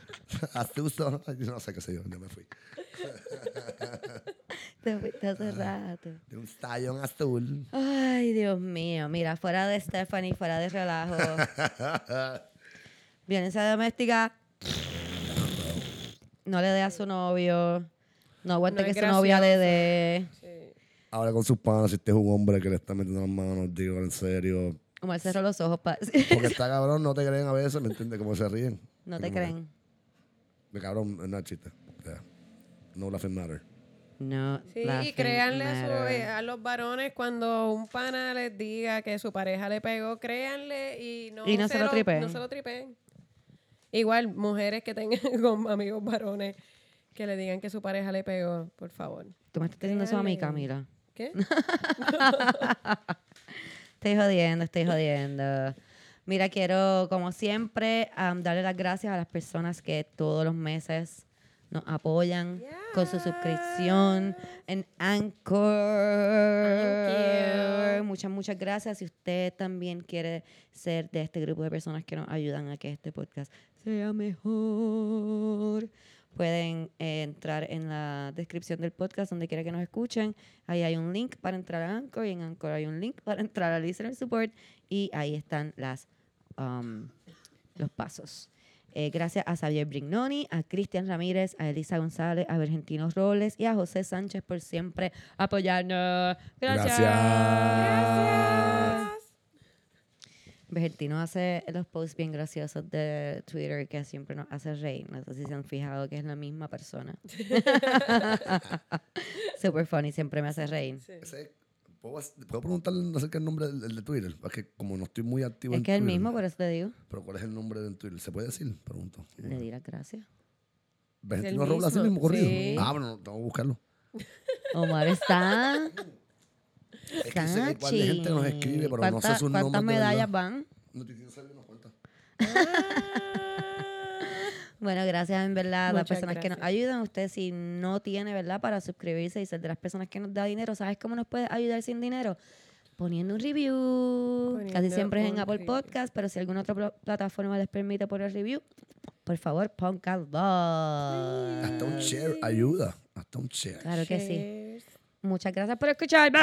[LAUGHS] Azuso. Yo no sé qué sé yo. Ya me fui. Te fuiste hace rato. De un stallón azul. Ay, Dios mío. Mira, fuera de Stephanie, fuera de relajo. [LAUGHS] Violencia doméstica. No le dé a su novio. No aguante No que su novia le dé. Sí. Habla con sus panas. Si este es un hombre que le está metiendo las manos, digo en serio. Omar cerró los ojos para Porque [LAUGHS] está cabrón, no te creen a veces, ¿me entiendes? Cómo se ríen. No te Como creen. Me cabrón, no es chiste. O sea, no laughing matter. No. Sí, y créanle a, su- a los varones cuando un pana les diga que su pareja le pegó, créanle y no, Y no se lo tripeen. No se lo tripeen. Igual, mujeres que tengan [LAUGHS] con amigos varones que le digan que su pareja le pegó, por favor. Tú me estás diciendo eso a mí. Camila. ¿Qué? [LAUGHS] Estoy jodiendo, estoy jodiendo. Mira, quiero, como siempre, darle las gracias a las personas que todos los meses nos apoyan con su suscripción en Anchor. you. Muchas, muchas gracias. Si usted también quiere ser de este grupo de personas que nos ayudan a que este podcast sea mejor, pueden eh, entrar en la descripción del podcast donde quiera que nos escuchen. Ahí hay un link para entrar a Anchor y en Anchor hay un link para [LAUGHS] entrar a Listener Support y ahí están las, um, los pasos. Eh, gracias a Xavier Brignoni, a Cristian Ramírez, a Elisa González, a Vergentino Robles y a José Sánchez por siempre apoyarnos. Gracias. Gracias. Vergentino hace los posts bien graciosos de Twitter que siempre nos hace reír. No sé si se han fijado que es la misma persona. [LAUGHS] Super funny, siempre me hace reír. Ese- ¿puedo, puedo preguntarle acerca del nombre del, de Twitter? Porque como no estoy muy activo Es en que es el Twitter, mismo, por eso te digo. Pero ¿cuál es el nombre del Twitter? ¿Se puede decir? Pregunto. Le di las gracias. El Robles, así mismo, mismo corrido. sí. Ah, bueno, no, tengo que buscarlo. Omar está. Es que sé que igual de gente nos escribe, pero no sé ¿Cuántas- sus nombres. ¿Cuántas medallas van? No te quiero saber unas cuantas. Bueno, gracias en verdad a las personas que nos ayudan. Usted si no tiene, ¿verdad? Para suscribirse y ser de las personas que nos da dinero, ¿sabes cómo nos puede ayudar sin dinero? Poniendo un review. Casi siempre es en Apple review. Podcast, pero si alguna otra pl- plataforma les permite poner review, por favor, pónganlo. Hasta un share ayuda. Hasta un share. Claro que sí. Muchas gracias por escuchar. Bye.